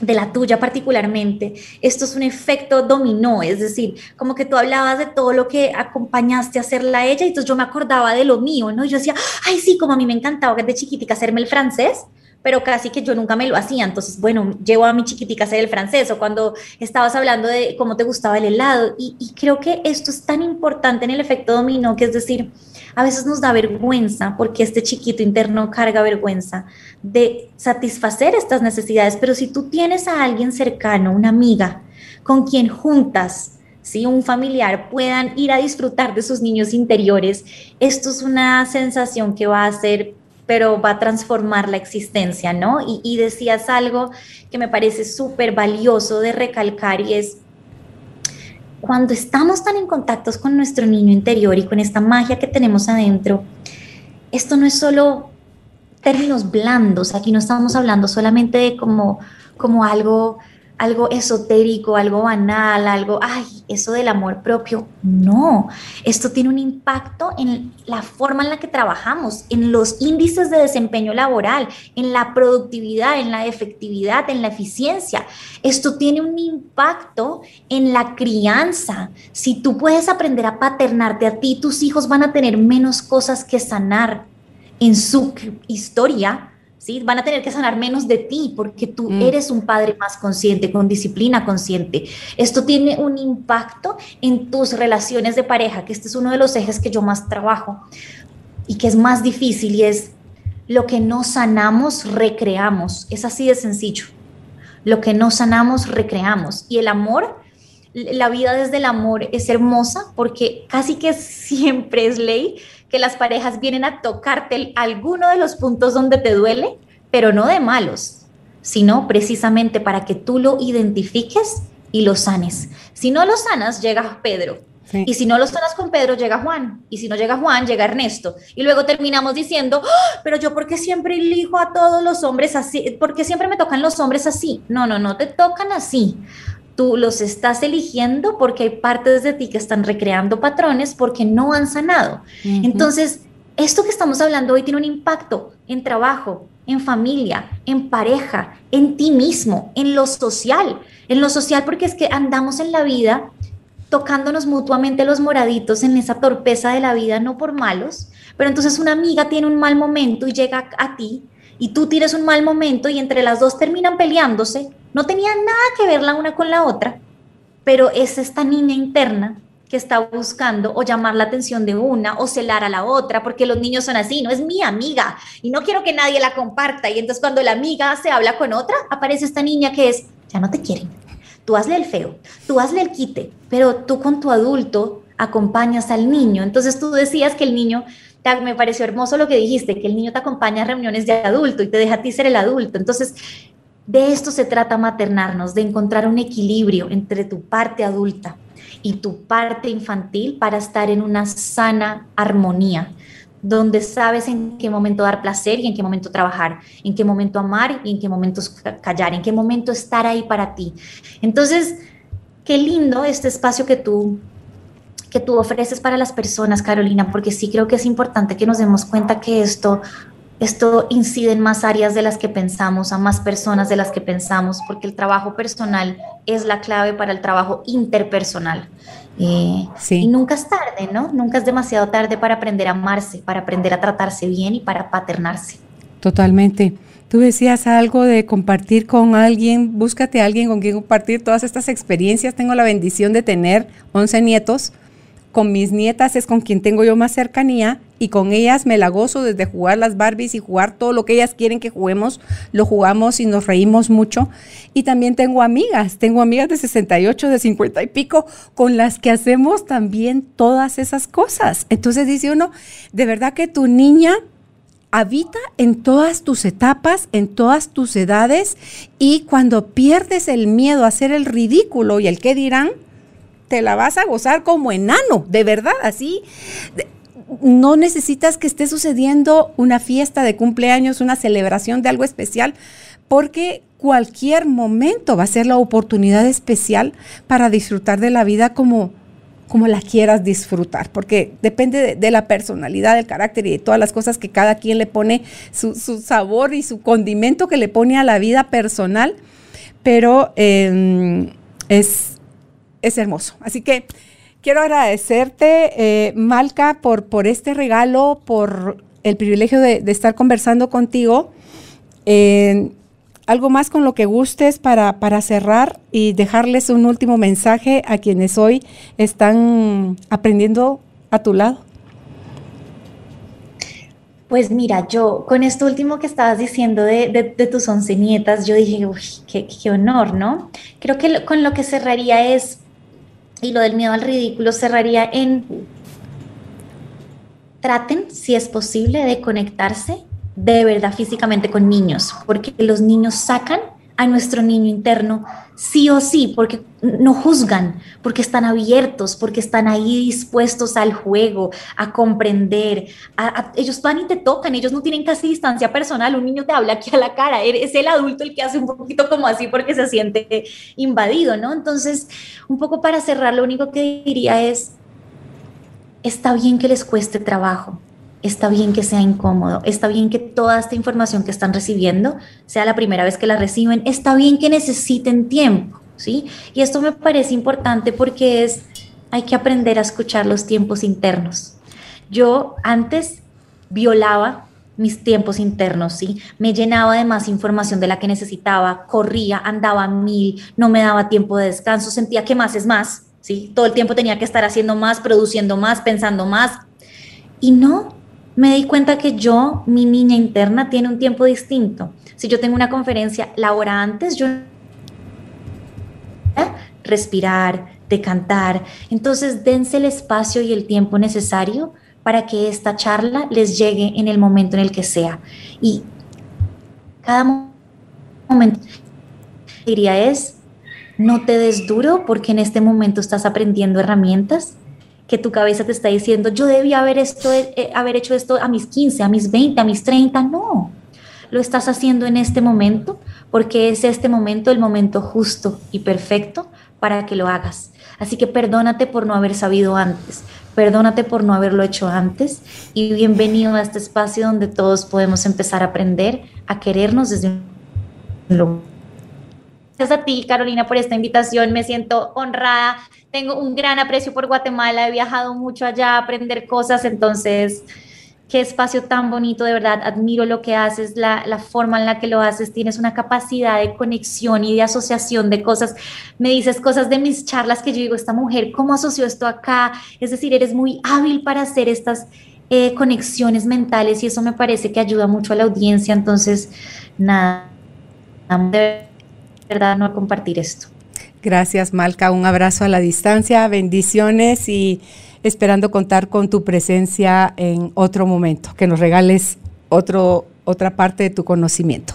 de la tuya particularmente, esto es un efecto dominó, es decir, como que tú hablabas de todo lo que acompañaste a hacerla a ella, y entonces yo me acordaba de lo mío, ¿no? Yo decía, ay, sí, como a mí me encantaba de chiquitica hacerme el francés, pero casi que yo nunca me lo hacía. Entonces, bueno, llevo a mi chiquitica a hacer el francés o cuando estabas hablando de cómo te gustaba el helado. Y, creo que esto es tan importante en el efecto dominó, que es decir, a veces nos da vergüenza porque este chiquito interno carga vergüenza de satisfacer estas necesidades. Pero si tú tienes a alguien cercano, una amiga, con quien juntas, ¿sí? un familiar, puedan ir a disfrutar de sus niños interiores, esto es una sensación que va a ser pero va a transformar la existencia, ¿no? Y, decías algo que me parece súper valioso de recalcar y es cuando estamos tan en contacto con nuestro niño interior y con esta magia que tenemos adentro, esto no es solo términos blandos, aquí no estamos hablando solamente de como, como algo algo esotérico, algo banal, algo, ay, eso del amor propio. No, esto tiene un impacto en la forma en la que trabajamos, en los índices de desempeño laboral, en la productividad, en la efectividad, en la eficiencia. Esto tiene un impacto en la crianza. Si tú puedes aprender a paternarte a ti, tus hijos van a tener menos cosas que sanar en su historia Van a tener que sanar menos de ti porque tú mm. eres un padre más consciente, con disciplina consciente. Esto tiene un impacto en tus relaciones de pareja, que este es uno de los ejes que yo más trabajo y que es más difícil y es lo que no sanamos, recreamos. Es así de sencillo. Lo que no sanamos, recreamos. Y el amor, la vida desde el amor es hermosa porque casi que siempre es ley que las parejas vienen a tocarte alguno de los puntos donde te duele, pero no de malos, sino precisamente para que tú lo identifiques y lo sanes. Si no lo sanas, llega Pedro. Y si no lo sanas con Pedro, llega Juan. Y si no llega Juan, llega Ernesto. Y luego terminamos diciendo, ¡Ah! pero yo, ¿por qué siempre elijo a todos los hombres así? ¿Por qué siempre me tocan los hombres así? No, no, no te tocan así tú los estás eligiendo porque hay partes de ti que están recreando patrones porque no han sanado. Entonces, esto que estamos hablando hoy tiene un impacto en trabajo, en familia, en pareja, en ti mismo, en lo social. En lo social porque es que andamos en la vida tocándonos mutuamente los moraditos en esa torpeza de la vida, no por malos, pero entonces una amiga tiene un mal momento y llega a ti y tú tienes un mal momento y entre las dos terminan peleándose no tenía nada que ver la una con la otra, pero es esta niña interna que está buscando o llamar la atención de una o celar a la otra, porque los niños son así, no es mi amiga y no quiero que nadie la comparta. Y entonces cuando la amiga se habla con otra, aparece esta niña que es, ya no te quieren. Tú hazle el feo, tú hazle el quite, pero tú con tu adulto acompañas al niño. Entonces tú decías que el niño, me pareció hermoso lo que dijiste, que el niño te acompaña a reuniones de adulto y te deja a ti ser el adulto. Entonces de esto se trata maternarnos, de encontrar un equilibrio entre tu parte adulta y tu parte infantil para estar en una sana armonía, donde sabes en qué momento dar placer y en qué momento trabajar, en qué momento amar y en qué momento callar, en qué momento estar ahí para ti. Entonces, qué lindo este espacio que tú que tú ofreces para las personas, Carolina, porque sí creo que es importante que nos demos cuenta que esto esto incide en más áreas de las que pensamos, a más personas de las que pensamos, porque el trabajo personal es la clave para el trabajo interpersonal. Eh, y nunca es tarde, ¿no? Nunca es demasiado tarde para aprender a amarse, para aprender a tratarse bien y para paternarse. Totalmente. Tú decías algo de compartir con alguien, búscate a alguien con quien compartir todas estas experiencias. Tengo la bendición de tener 11 nietos con mis nietas es con quien tengo yo más cercanía y con ellas me la gozo desde jugar las Barbies y jugar todo lo que ellas quieren que juguemos, lo jugamos y nos reímos mucho. Y también tengo amigas, tengo amigas de 68, de 50 y pico, con las que hacemos también todas esas cosas. Entonces dice uno, de verdad que tu niña habita en todas tus etapas, en todas tus edades y cuando pierdes el miedo a hacer el ridículo y el qué dirán, te la vas a gozar como enano, de verdad, así. No necesitas que esté sucediendo una fiesta de cumpleaños, una celebración de algo especial, porque cualquier momento va a ser la oportunidad especial para disfrutar de la vida como, como la quieras disfrutar, porque depende de, la personalidad, del carácter y de todas las cosas que cada quien le pone, su, sabor y su condimento que le pone a la vida personal, pero em, es, es hermoso. Así que quiero agradecerte, eh, Malca, por, por este regalo, por el privilegio de, estar conversando contigo. algo más con lo que gustes para, para cerrar y dejarles un último mensaje a quienes hoy están aprendiendo a tu lado. Pues mira, yo con esto último que estabas diciendo de, tus once nietas, yo dije, uy, qué, honor, ¿no? Creo que con lo que cerraría es, y lo del miedo al ridículo cerraría en, traten, si es posible, de conectarse de verdad físicamente con niños, porque los niños sacan a nuestro niño interno sí o sí, porque no juzgan, porque están abiertos, porque están ahí dispuestos al juego, a comprender. ellos van y te tocan, ellos no tienen casi distancia personal, un niño te habla aquí a la cara, es el adulto el que hace un poquito como así porque se siente invadido, ¿no? Entonces, un poco para cerrar, lo único que diría es, está bien que les cueste trabajo, está bien que sea incómodo, está bien que toda esta información que están recibiendo sea la primera vez que la reciben, está bien que necesiten tiempo, ¿sí? Y esto me parece importante porque es, hay que aprender a escuchar los tiempos internos. Yo antes violaba mis tiempos internos, ¿sí? Me llenaba de más información de la que necesitaba, corría, andaba a mil, no me daba tiempo de descanso, sentía que más es más, ¿sí? Todo el tiempo tenía que estar haciendo más, produciendo más, pensando más. Y no, me di cuenta que yo, mi niña interna, tiene un tiempo distinto. Si yo tengo una conferencia la hora antes, yo respirar, de cantar. Entonces, dense el espacio y el tiempo necesario para que esta charla les llegue en el momento en el que sea. Y cada momento, diría es, no te des duro porque en este momento estás aprendiendo herramientas que tu cabeza te está diciendo, yo debía haber, esto, eh, eh, haber hecho esto a mis 15, a mis 20, a mis 30. No, lo estás haciendo en este momento porque es este momento el momento justo y perfecto para que lo hagas. Así que perdónate por no haber sabido antes, perdónate por no haberlo hecho antes y bienvenido a este espacio donde todos podemos empezar a aprender a querernos desde un lugar Gracias a ti, Carolina, por esta invitación. Me siento honrada. Tengo un gran aprecio por Guatemala. He viajado mucho allá a aprender cosas. Entonces, qué espacio tan bonito, de verdad. Admiro lo que haces, la, forma en la que lo haces. Tienes una capacidad de conexión y de asociación de cosas. Me dices cosas de mis charlas que yo digo, esta mujer, ¿cómo asoció esto acá? Es decir, eres muy hábil para hacer estas eh, conexiones mentales y eso me parece que ayuda mucho a la audiencia. Entonces, nada, de verdad no compartir esto. Gracias, Malca. Un abrazo a la distancia, bendiciones y esperando contar con tu presencia en otro momento, que nos regales otro, otra parte de tu conocimiento.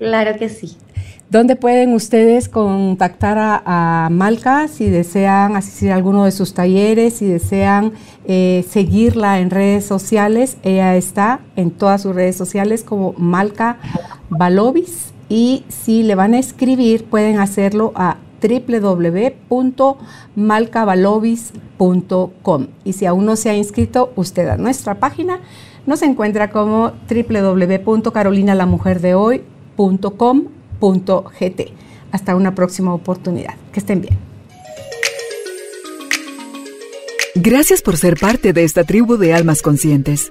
Claro que sí. ¿Dónde pueden ustedes contactar a, Malca si desean asistir a alguno de sus talleres, si desean eh, seguirla en redes sociales? Ella está en todas sus redes sociales como Malca Balovis y si le van a escribir pueden hacerlo a www.malcavalovis.com y si aún no se ha inscrito usted a nuestra página nos encuentra como www.carolinalamujerdehoy.com.gt. Hasta una próxima oportunidad. Que estén bien. Gracias por ser parte de esta tribu de almas conscientes.